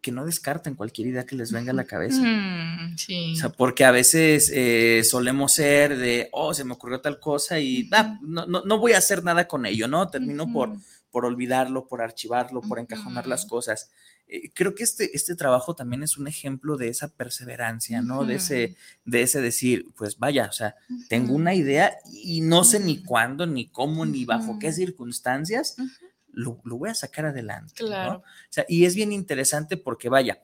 S2: que no descarten cualquier idea que les venga a la cabeza.
S3: Mm, sí.
S2: O sea, porque a veces eh, solemos ser de, oh, se me ocurrió tal cosa y ah, no, no, voy a hacer nada con ello, ¿no? Termino por, por olvidarlo, por archivarlo, por encajonar las cosas. Eh, creo que este, este trabajo también es un ejemplo de esa perseverancia, ¿no? De ese, de ese decir, pues vaya, o sea, tengo una idea y no sé ni cuándo, ni cómo, ni bajo qué circunstancias, lo, voy a sacar adelante. Claro. O sea, y es bien interesante porque, vaya,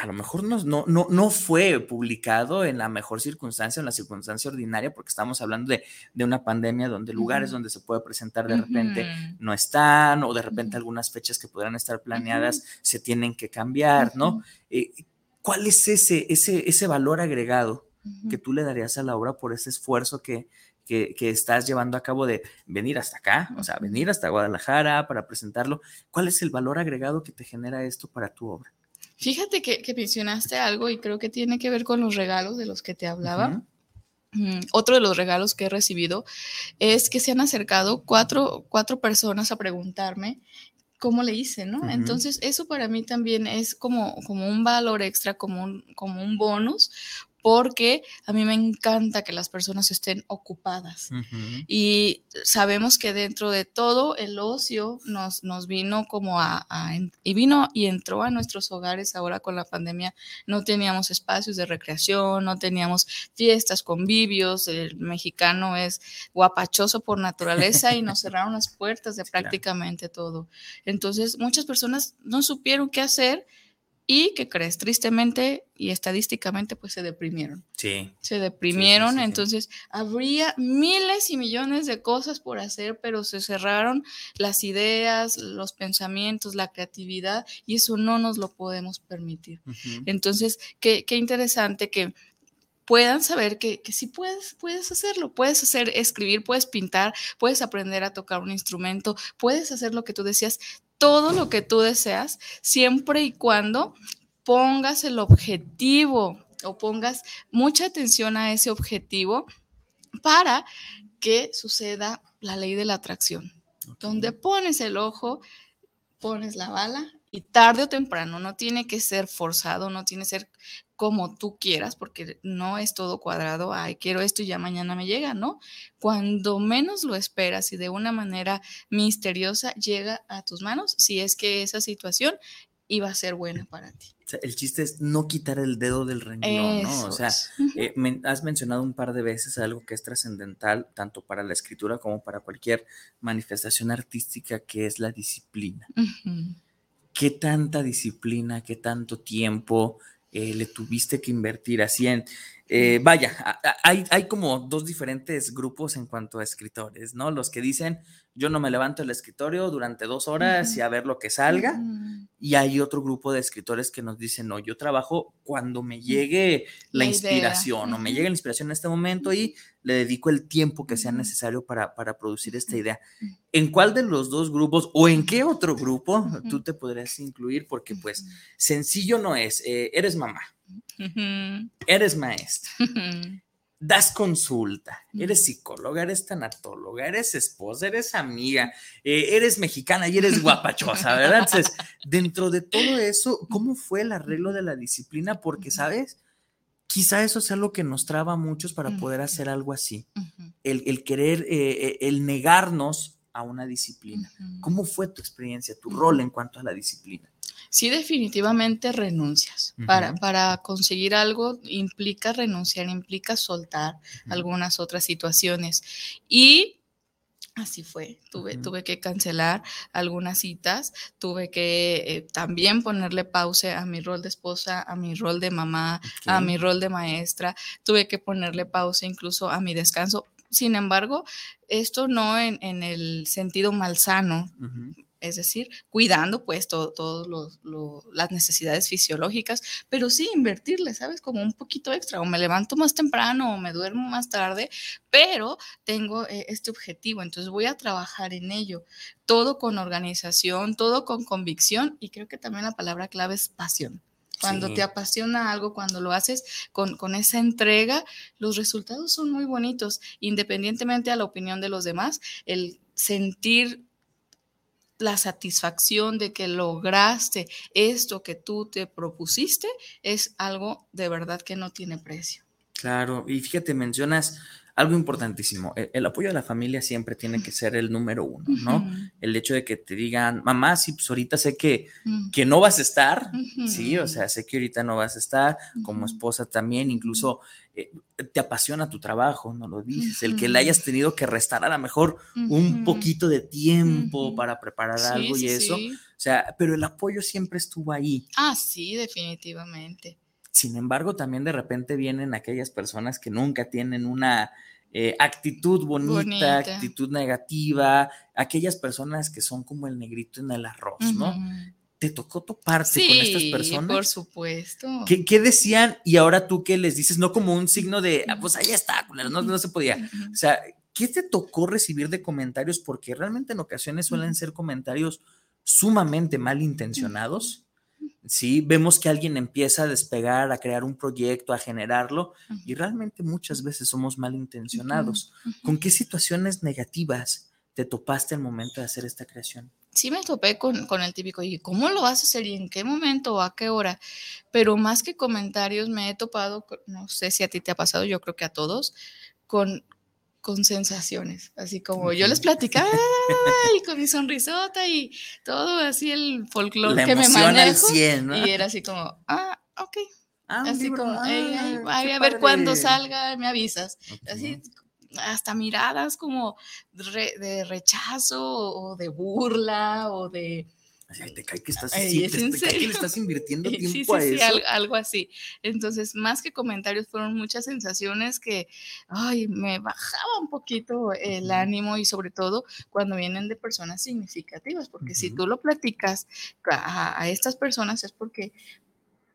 S2: a lo mejor no, no, no, no fue publicado en la mejor circunstancia, en la circunstancia ordinaria, porque estamos hablando de, de una pandemia donde lugares donde se puede presentar de repente no están, o de repente algunas fechas que podrán estar planeadas se tienen que cambiar, ¿no? Eh, ¿Cuál es ese, ese, ese valor agregado que tú le darías a la obra por ese esfuerzo que, que, que, estás llevando a cabo de venir hasta acá, o sea, venir hasta Guadalajara para presentarlo? ¿Cuál es el valor agregado que te genera esto para tu obra?
S3: Fíjate que, que, mencionaste algo y creo que tiene que ver con los regalos de los que te hablaba. Uh -huh. Otro de los regalos que he recibido es que se han acercado cuatro, cuatro personas a preguntarme cómo le hice, ¿no? Uh -huh. Entonces, eso para mí también es como, como un valor extra, como un, como un bonus, porque a mí me encanta que las personas estén ocupadas. Uh -huh. Y sabemos que dentro de todo el ocio nos, nos vino como a, a, y vino y entró a nuestros hogares ahora con la pandemia. No teníamos espacios de recreación, no teníamos fiestas, convivios. El mexicano es guapachoso por naturaleza y nos cerraron las puertas de prácticamente claro. todo. Entonces, muchas personas no supieron qué hacer y que crees, tristemente y estadísticamente, pues se deprimieron.
S2: Sí.
S3: Se deprimieron, sí, sí, sí, entonces habría miles y millones de cosas por hacer, pero se cerraron las ideas, los pensamientos, la creatividad, y eso no nos lo podemos permitir. Uh -huh. Entonces, qué, qué interesante que puedan saber que, que sí puedes, puedes hacerlo, puedes hacer, escribir, puedes pintar, puedes aprender a tocar un instrumento, puedes hacer lo que tú decías, todo lo que tú deseas, siempre y cuando pongas el objetivo o pongas mucha atención a ese objetivo para que suceda la ley de la atracción. Okay. Donde pones el ojo, pones la bala y tarde o temprano, no tiene que ser forzado, no tiene que ser como tú quieras, porque no es todo cuadrado, ay, quiero esto y ya mañana me llega, ¿no? Cuando menos lo esperas y de una manera misteriosa llega a tus manos, si es que esa situación iba a ser buena para ti.
S2: O sea, el chiste es no quitar el dedo del renglón, ¿no? O sea, eh, me, has mencionado un par de veces algo que es trascendental, tanto para la escritura como para cualquier manifestación artística, que es la disciplina. Uh -huh. ¿Qué tanta disciplina, qué tanto tiempo, eh, le tuviste que invertir así en, eh, vaya, hay, hay como dos diferentes grupos en cuanto a escritores, ¿no? Los que dicen, yo no me levanto del escritorio durante dos horas uh -huh. y a ver lo que salga, uh -huh. y hay otro grupo de escritores que nos dicen, no, yo trabajo cuando me llegue la, la inspiración idea. o me llegue la inspiración en este momento y le dedico el tiempo que sea necesario para, para producir esta idea. ¿En cuál de los dos grupos o en qué otro grupo tú te podrías incluir? Porque pues sencillo no es, eh, eres mamá, Uh -huh. Eres maestra, uh -huh. das consulta, eres psicóloga, eres tanatóloga, eres esposa, eres amiga, eh, eres mexicana y eres guapachosa, ¿verdad? Entonces, dentro de todo eso, ¿cómo fue el arreglo de la disciplina? Porque, ¿sabes? Quizá eso sea lo que nos traba a muchos para poder hacer algo así. Uh -huh. el, el, querer, eh, el negarnos a una disciplina. ¿Cómo fue tu experiencia, tu rol en cuanto a la disciplina?
S3: Sí definitivamente renuncias. Uh -huh. para, para, conseguir algo implica renunciar, implica soltar uh -huh. algunas otras situaciones. Y así fue, tuve, uh -huh. tuve que cancelar algunas citas, tuve que eh, también ponerle pausa a mi rol de esposa, a mi rol de mamá, okay. a mi rol de maestra, tuve que ponerle pausa incluso a mi descanso. Sin embargo, esto no en, en el sentido malsano, uh -huh es decir, cuidando pues todas todo lo, lo, las necesidades fisiológicas, pero sí invertirle, ¿sabes? Como un poquito extra, o me levanto más temprano o me duermo más tarde, pero tengo eh, este objetivo, entonces voy a trabajar en ello, todo con organización, todo con convicción y creo que también la palabra clave es pasión. Cuando sí. te apasiona algo, cuando lo haces con, con, esa entrega, los resultados son muy bonitos, independientemente a la opinión de los demás, el sentir la satisfacción de que lograste esto que tú te propusiste es algo de verdad que no tiene precio.
S2: Claro, y fíjate, mencionas algo importantísimo, el, apoyo de la familia siempre tiene que ser el número uno, ¿no? El hecho de que te digan, mamá, sí, pues ahorita sé que, que no vas a estar, sí, o sea, sé que ahorita no vas a estar, como esposa también, incluso eh, te apasiona tu trabajo, no lo dices, el que le hayas tenido que restar a lo mejor un poquito de tiempo para preparar algo y eso, o sea, pero el apoyo siempre estuvo ahí.
S3: Ah, sí, definitivamente.
S2: Sin embargo, también de repente vienen aquellas personas que nunca tienen una eh, actitud bonita, actitud negativa, aquellas personas que son como el negrito en el arroz, ¿no? ¿Te tocó toparte con estas personas?
S3: por supuesto.
S2: ¿Qué, decían? Y ahora tú qué les dices, no como un signo de, ah, pues ahí está, no, no se podía. O sea, ¿qué te tocó recibir de comentarios? Porque realmente en ocasiones suelen ser comentarios sumamente malintencionados ¿sí? Vemos que alguien empieza a despegar, a crear un proyecto, a generarlo, y realmente muchas veces somos malintencionados. ¿Con qué situaciones negativas te topaste al momento de hacer esta creación?
S3: Sí me topé con, con, el típico, ¿y cómo lo vas a hacer? ¿Y en qué momento o a qué hora? Pero más que comentarios me he topado, no sé si a ti te ha pasado, yo creo que a todos, con con sensaciones, así como yo les platicaba y con mi sonrisota y todo así el folclore que me manejo y era así como, ah, ok, ah, así como, a ver cuándo salga, me avisas, así hasta miradas como de rechazo o de burla o de
S2: te cae que estás, le estás invirtiendo tiempo a eso.
S3: algo, así. Entonces, más que comentarios, fueron muchas sensaciones que, ay, me bajaba un poquito el ánimo y sobre todo cuando vienen de personas significativas, porque si tú lo platicas a, estas personas es porque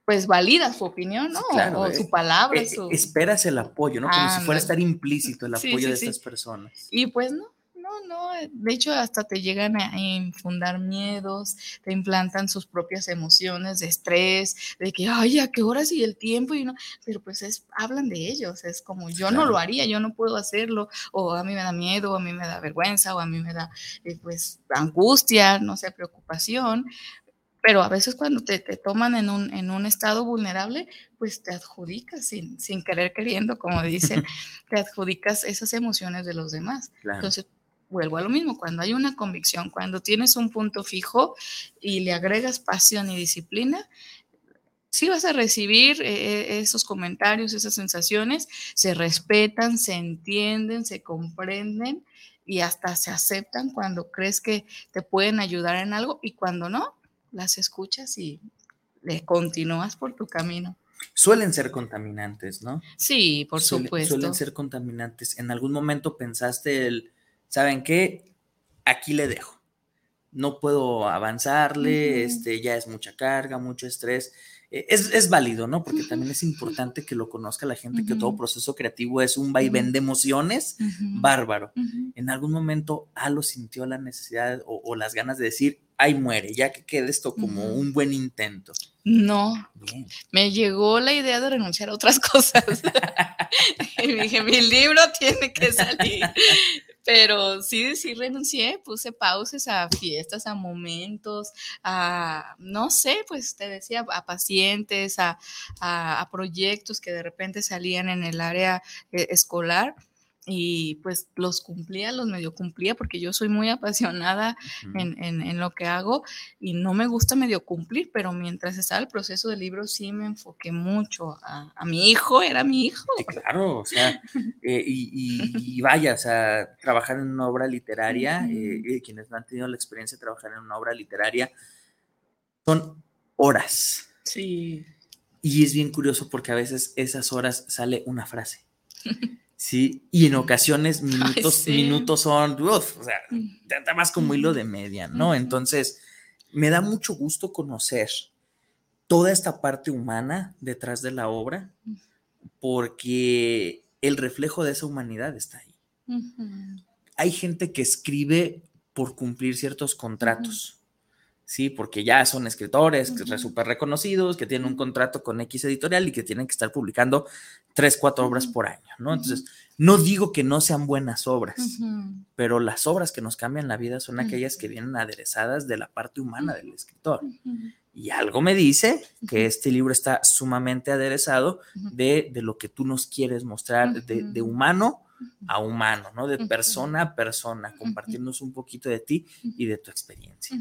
S3: pues validas su opinión, ¿no? o, su eh, palabra. Eh,
S2: esperas el apoyo, ¿no? Como si fuera a estar implícito el apoyo de estas personas.
S3: Y pues no, no, no, eh, de hecho hasta te llegan a infundar miedos, te implantan sus propias emociones de estrés, de que, ay, ¿a qué horas y el tiempo? Y no, pero pues es, hablan de ellos, es como, yo no lo haría, yo no puedo hacerlo, o a mí me da miedo, o a mí me da vergüenza, o a mí me da, eh, pues, angustia, no sé, preocupación, pero a veces cuando te, te, toman en un, en un estado vulnerable, pues te adjudicas sin, sin querer queriendo, como dicen, te adjudicas esas emociones de los demás. Entonces, vuelvo a lo mismo, cuando hay una convicción, cuando tienes un punto fijo y le agregas pasión y disciplina, sí vas a recibir eh, eh, esos comentarios, esas sensaciones, se respetan, se entienden, se comprenden y hasta se aceptan cuando crees que te pueden ayudar en algo y cuando no, las escuchas y le continúas por tu camino.
S2: Suelen ser contaminantes, ¿no?
S3: Sí, por supuesto.
S2: Suelen ser contaminantes. ¿En algún momento pensaste el ¿saben qué? Aquí le dejo. No puedo avanzarle, este, ya es mucha carga, mucho estrés. E, es, válido, ¿no? Porque también es importante que lo conozca la gente, que todo proceso creativo es un vaivén de emociones bárbaro. En algún momento Alo sintió la necesidad o, las ganas de decir, ay, muere, ya que quede esto como un buen intento.
S3: No, me llegó la idea de renunciar a otras cosas. y dije, mi libro tiene que salir. Pero sí, sí renuncié, puse pausas a fiestas, a momentos, a, no sé, pues te decía, a pacientes, a, a, proyectos que de repente salían en el área eh, escolar y pues los cumplía, los medio cumplía, porque yo soy muy apasionada en, en, lo que hago y no me gusta medio cumplir, pero mientras estaba el proceso del libro sí me enfoqué mucho a, a mi hijo, era mi hijo.
S2: claro, o sea, eh, y, y, vaya, o sea, trabajar en una obra literaria, eh, eh, quienes no han tenido la experiencia de trabajar en una obra literaria, son horas.
S3: Sí.
S2: Y es bien curioso porque a veces esas horas sale una frase. Sí, y en ocasiones minutos, minutos son, uf, o sea, te más como hilo de media, ¿no? Entonces, me da mucho gusto conocer toda esta parte humana detrás de la obra, porque el reflejo de esa humanidad está ahí. Hay gente que escribe por cumplir ciertos contratos. Sí, porque ya son escritores súper reconocidos, que tienen un contrato con X editorial y que tienen que estar publicando tres, cuatro obras por año, ¿no? Entonces, no digo que no sean buenas obras, pero las obras que nos cambian la vida son aquellas que vienen aderezadas de la parte humana del escritor. Y algo me dice que este libro está sumamente aderezado de, lo que tú nos quieres mostrar, de, humano a humano, ¿no? De persona a persona, compartirnos un poquito de ti y de tu experiencia.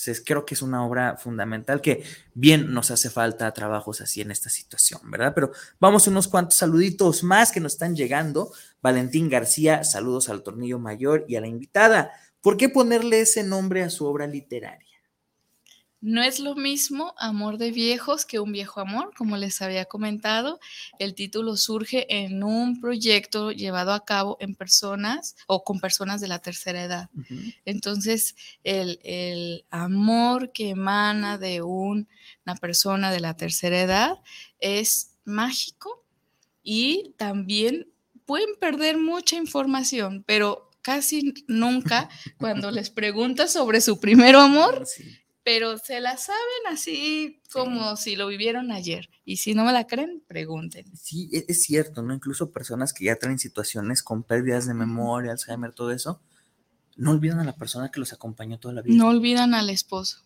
S2: Entonces, creo que es una obra fundamental que bien nos hace falta trabajos así en esta situación, ¿verdad? Pero vamos unos cuantos saluditos más que nos están llegando. Valentín García, saludos al Tornillo Mayor y a la invitada. ¿Por qué ponerle ese nombre a su obra literaria?
S3: No es lo mismo Amor de Viejos que Un Viejo Amor, como les había comentado. El título surge en un proyecto llevado a cabo en personas o con personas de la tercera edad. Entonces, el, amor que emana de una persona de la tercera edad es mágico y también pueden perder mucha información, pero casi nunca cuando les preguntas sobre su primer amor, pero se la saben así como si lo vivieron ayer. Y si no me la creen, pregunten.
S2: Sí, e-, es cierto, ¿no? Incluso personas que ya traen situaciones con pérdidas de memoria, Alzheimer, todo eso, no olvidan a la persona que los acompañó toda la vida.
S3: No olvidan al esposo.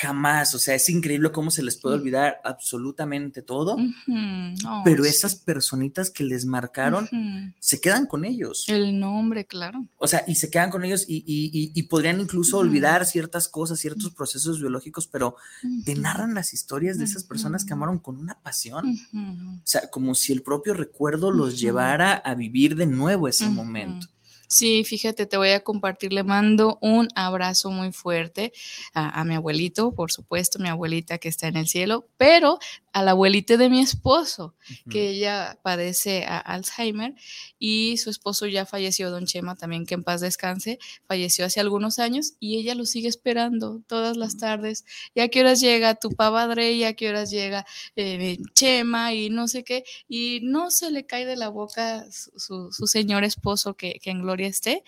S2: jamás, o sea, es increíble cómo se les puede olvidar absolutamente todo, pero esas personitas que les marcaron se quedan con ellos.
S3: El nombre, claro.
S2: O sea, y se quedan con ellos y, podrían incluso olvidar ciertas cosas, ciertos procesos biológicos, pero te narran las historias de esas personas que amaron con una pasión. O sea, como si el propio recuerdo los llevara a vivir de nuevo ese momento.
S3: Sí, fíjate, te voy a compartir, le mando un abrazo muy fuerte a, mi abuelito, por supuesto, mi abuelita que está en el cielo, pero a la abuelita de mi esposo, que ella padece Alzheimer y su esposo ya falleció, don Chema, también que en paz descanse, falleció hace algunos años y ella lo sigue esperando todas las tardes. ¿Y a qué horas llega tu padre? ¿Y a qué horas llega eh, Chema? Y no sé qué. Y no se le cae de la boca su, señor esposo que, que en gloria esté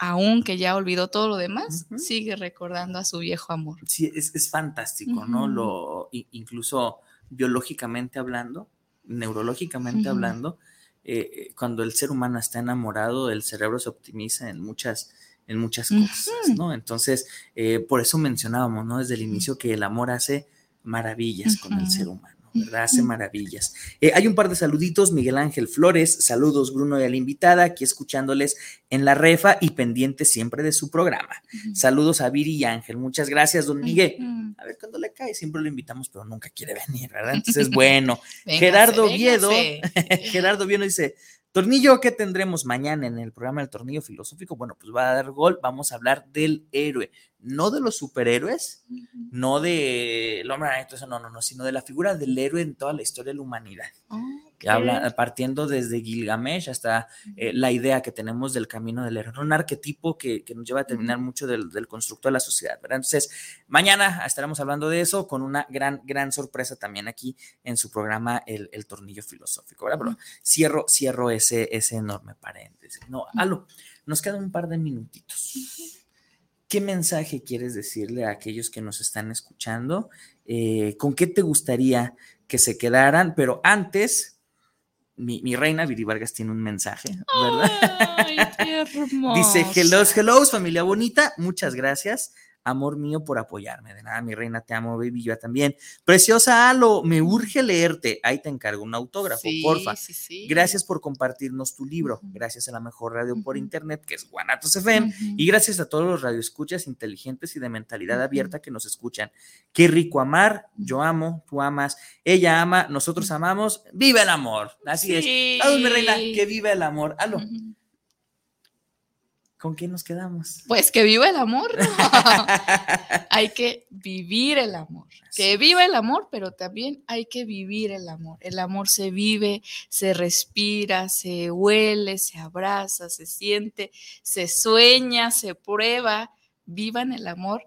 S3: aunque ya olvidó todo lo demás, sigue recordando a su viejo amor.
S2: Sí, es, fantástico, ¿no? Lo, incluso biológicamente hablando, neurológicamente hablando, eh, eh, cuando el ser humano está enamorado, el cerebro se optimiza en muchas, en muchas cosas, ¿no? Entonces, eh, por eso mencionábamos, ¿no? Desde el inicio que el amor hace maravillas con el ser humano. ¿Verdad? Hace maravillas. Eh, hay un par de saluditos, Miguel Ángel Flores, saludos Bruno y a la invitada, aquí escuchándoles en la refa y pendiente siempre de su programa. Saludos a Viri y Ángel, muchas gracias, don Miguel. A ver cuándo le cae, siempre lo invitamos, pero nunca quiere venir, ¿verdad? Entonces, bueno, Gerardo Viedo, Gerardo Viedo dice, Tornillo, ¿qué tendremos mañana en el programa del Tornillo Filosófico? Bueno, pues va a dar gol, vamos a hablar del héroe, no de los superhéroes, no de el hombre, no, no, no, sino de la figura del héroe en toda la historia de la humanidad. Oh que habla partiendo desde Gilgamesh hasta eh, la idea que tenemos del camino del héroe, un arquetipo que, nos lleva a terminar mucho del, constructo de la sociedad, ¿verdad? Entonces, mañana estaremos hablando de eso con una gran, gran sorpresa también aquí en su programa El, Tornillo Filosófico, ¿verdad? Pero cierro, cierro ese, ese enorme paréntesis. No, Alo, nos quedan un par de minutitos. ¿Qué mensaje quieres decirle a aquellos que nos están escuchando? Eh, ¿Con qué te gustaría que se quedaran? Pero antes, mi, reina Viri Vargas tiene un mensaje, ¿verdad?
S3: Ay, qué hermoso.
S2: Dice, hellos, hellos, familia bonita, muchas gracias amor mío, por apoyarme. De nada, mi reina, te amo, baby, yo también. Preciosa Alo, me urge leerte. Ahí te encargo un autógrafo, porfa. Gracias por compartirnos tu libro. Gracias a la mejor radio por internet, que es Guanatos FM. Y gracias a todos los radioescuchas inteligentes y de mentalidad abierta que nos escuchan. Qué rico amar. Yo amo, tú amas, ella ama, nosotros amamos. ¡Viva el amor! Así es. Salud, mi reina, que viva el amor. Alo. ¿Con quién nos quedamos?
S3: Pues que viva el amor. hay que vivir el amor. Que viva el amor, pero también hay que vivir el amor. El amor se vive, se respira, se huele, se abraza, se siente, se sueña, se prueba. Vivan el amor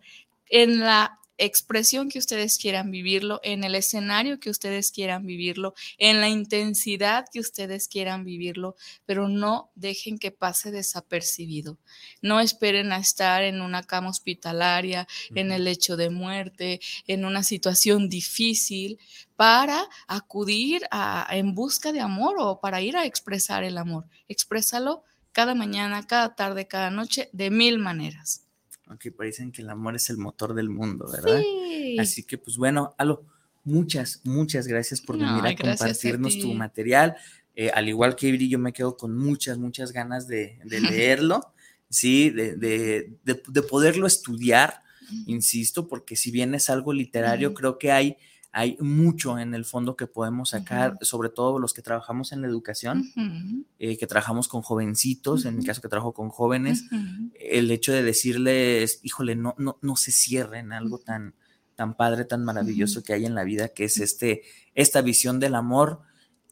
S3: en la expresión que ustedes quieran vivirlo, en el escenario que ustedes quieran vivirlo, en la intensidad que ustedes quieran vivirlo, pero no dejen que pase desapercibido. No esperen a estar en una cama hospitalaria, en el lecho de muerte, en una situación difícil para acudir a, en busca de amor o para ir a expresar el amor. Exprésalo cada mañana, cada tarde, cada noche, de mil maneras.
S2: Aunque parecen que el amor es el motor del mundo, ¿verdad? Así que pues bueno, Alo, muchas, muchas gracias por venir a compartirnos tu material. Eh, al igual que Ibri, yo me quedo con muchas, muchas ganas de, leerlo, ¿sí? De, de, poderlo estudiar, insisto, porque si bien es algo literario, creo que hay hay mucho en el fondo que podemos sacar, sobre todo los que trabajamos en la educación, eh, que trabajamos con jovencitos, en mi caso que trabajo con jóvenes, el hecho de decirles, híjole, no, no, no se cierren algo tan, tan padre, tan maravilloso que hay en la vida, que es este, esta visión del amor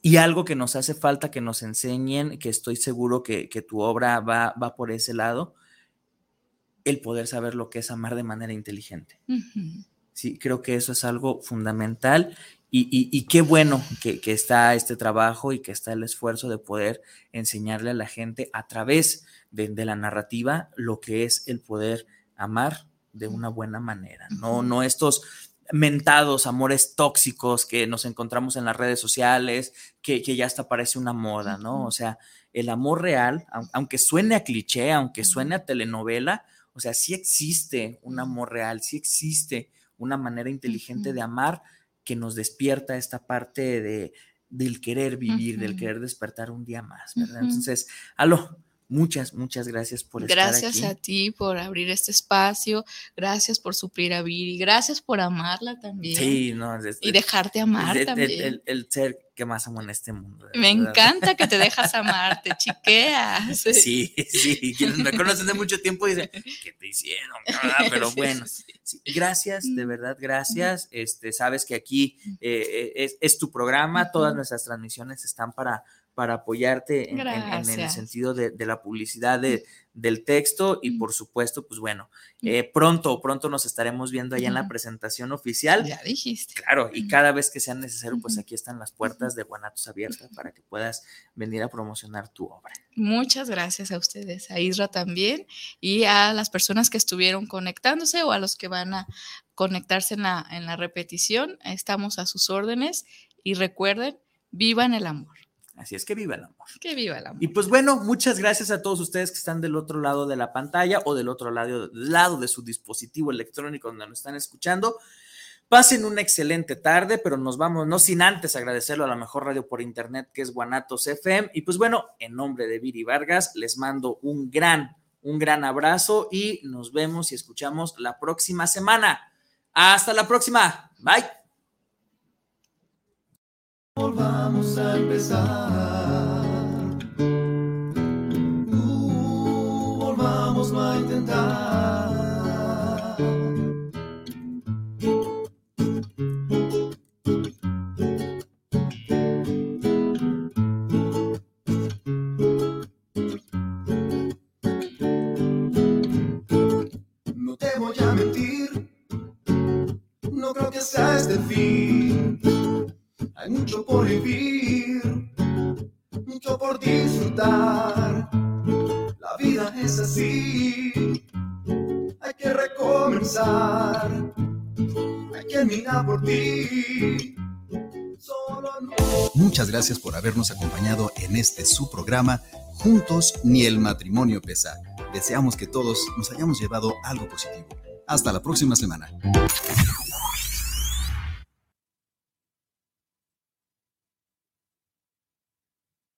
S2: y algo que nos hace falta que nos enseñen, que estoy seguro que, tu obra va, va por ese lado, el poder saber lo que es amar de manera inteligente. Sí, creo que eso es algo fundamental y, qué bueno que, está este trabajo y que está el esfuerzo de poder enseñarle a la gente a través de, la narrativa lo que es el poder amar de una buena manera, no, no estos mentados amores tóxicos que nos encontramos en las redes sociales, que, ya hasta parece una moda, ¿no? O sea, el amor real, aunque suene a cliché, aunque suene a telenovela, o sea, sí existe un amor real, sí existe una manera inteligente de amar que nos despierta esta parte de, del querer vivir, del querer despertar un día más, ¿verdad? Entonces, aló, Muchas, muchas gracias por
S3: gracias
S2: estar
S3: aquí. Gracias a ti por abrir este espacio, gracias por suplir a Viri, gracias por amarla también.
S2: Sí, no,
S3: y dejarte amar
S2: también. El, ser que más amo en este mundo.
S3: Me encanta que te dejas amar, te chiqueas.
S2: Sí, sí, quienes me conocen de mucho tiempo dicen, ¿qué te hicieron? Pero bueno, gracias, de verdad, gracias. Este, sabes que aquí eh, es, es, tu programa, todas nuestras transmisiones están para para apoyarte en, el sentido de, la publicidad del texto y por supuesto, pues bueno, eh, pronto, pronto nos estaremos viendo allá en la presentación oficial.
S3: Ya dijiste.
S2: Claro, y cada vez que sea necesario, pues aquí están las puertas de Guanatos abiertas para que puedas venir a promocionar tu obra.
S3: Muchas gracias a ustedes, a Isra también y a las personas que estuvieron conectándose o a los que van a conectarse en la, en la repetición. Estamos a sus órdenes y recuerden, vivan el amor.
S2: Así es que viva el amor.
S3: Que viva el amor.
S2: Y pues bueno, muchas gracias a todos ustedes que están del otro lado de la pantalla o del otro lado, lado de su dispositivo electrónico donde nos están escuchando. Pasen una excelente tarde, pero nos vamos, no sin antes agradecerlo a la mejor radio por internet que es Guanatos FM. Y pues bueno, en nombre de Viri Vargas, les mando un gran, un gran abrazo y nos vemos y escuchamos la próxima semana. Hasta la próxima. Bye
S1: volvamos a empezar. Uh, volvamos a intentar. No te voy a mentir, no creo que sea este fin mucho por vivir, mucho por disfrutar. La vida es así, hay que recomenzar. Hay que mirar por ti.
S4: Muchas gracias por habernos acompañado en este su programa. Juntos ni el matrimonio pesa. Deseamos que todos nos hayamos llevado algo positivo. Hasta la próxima semana.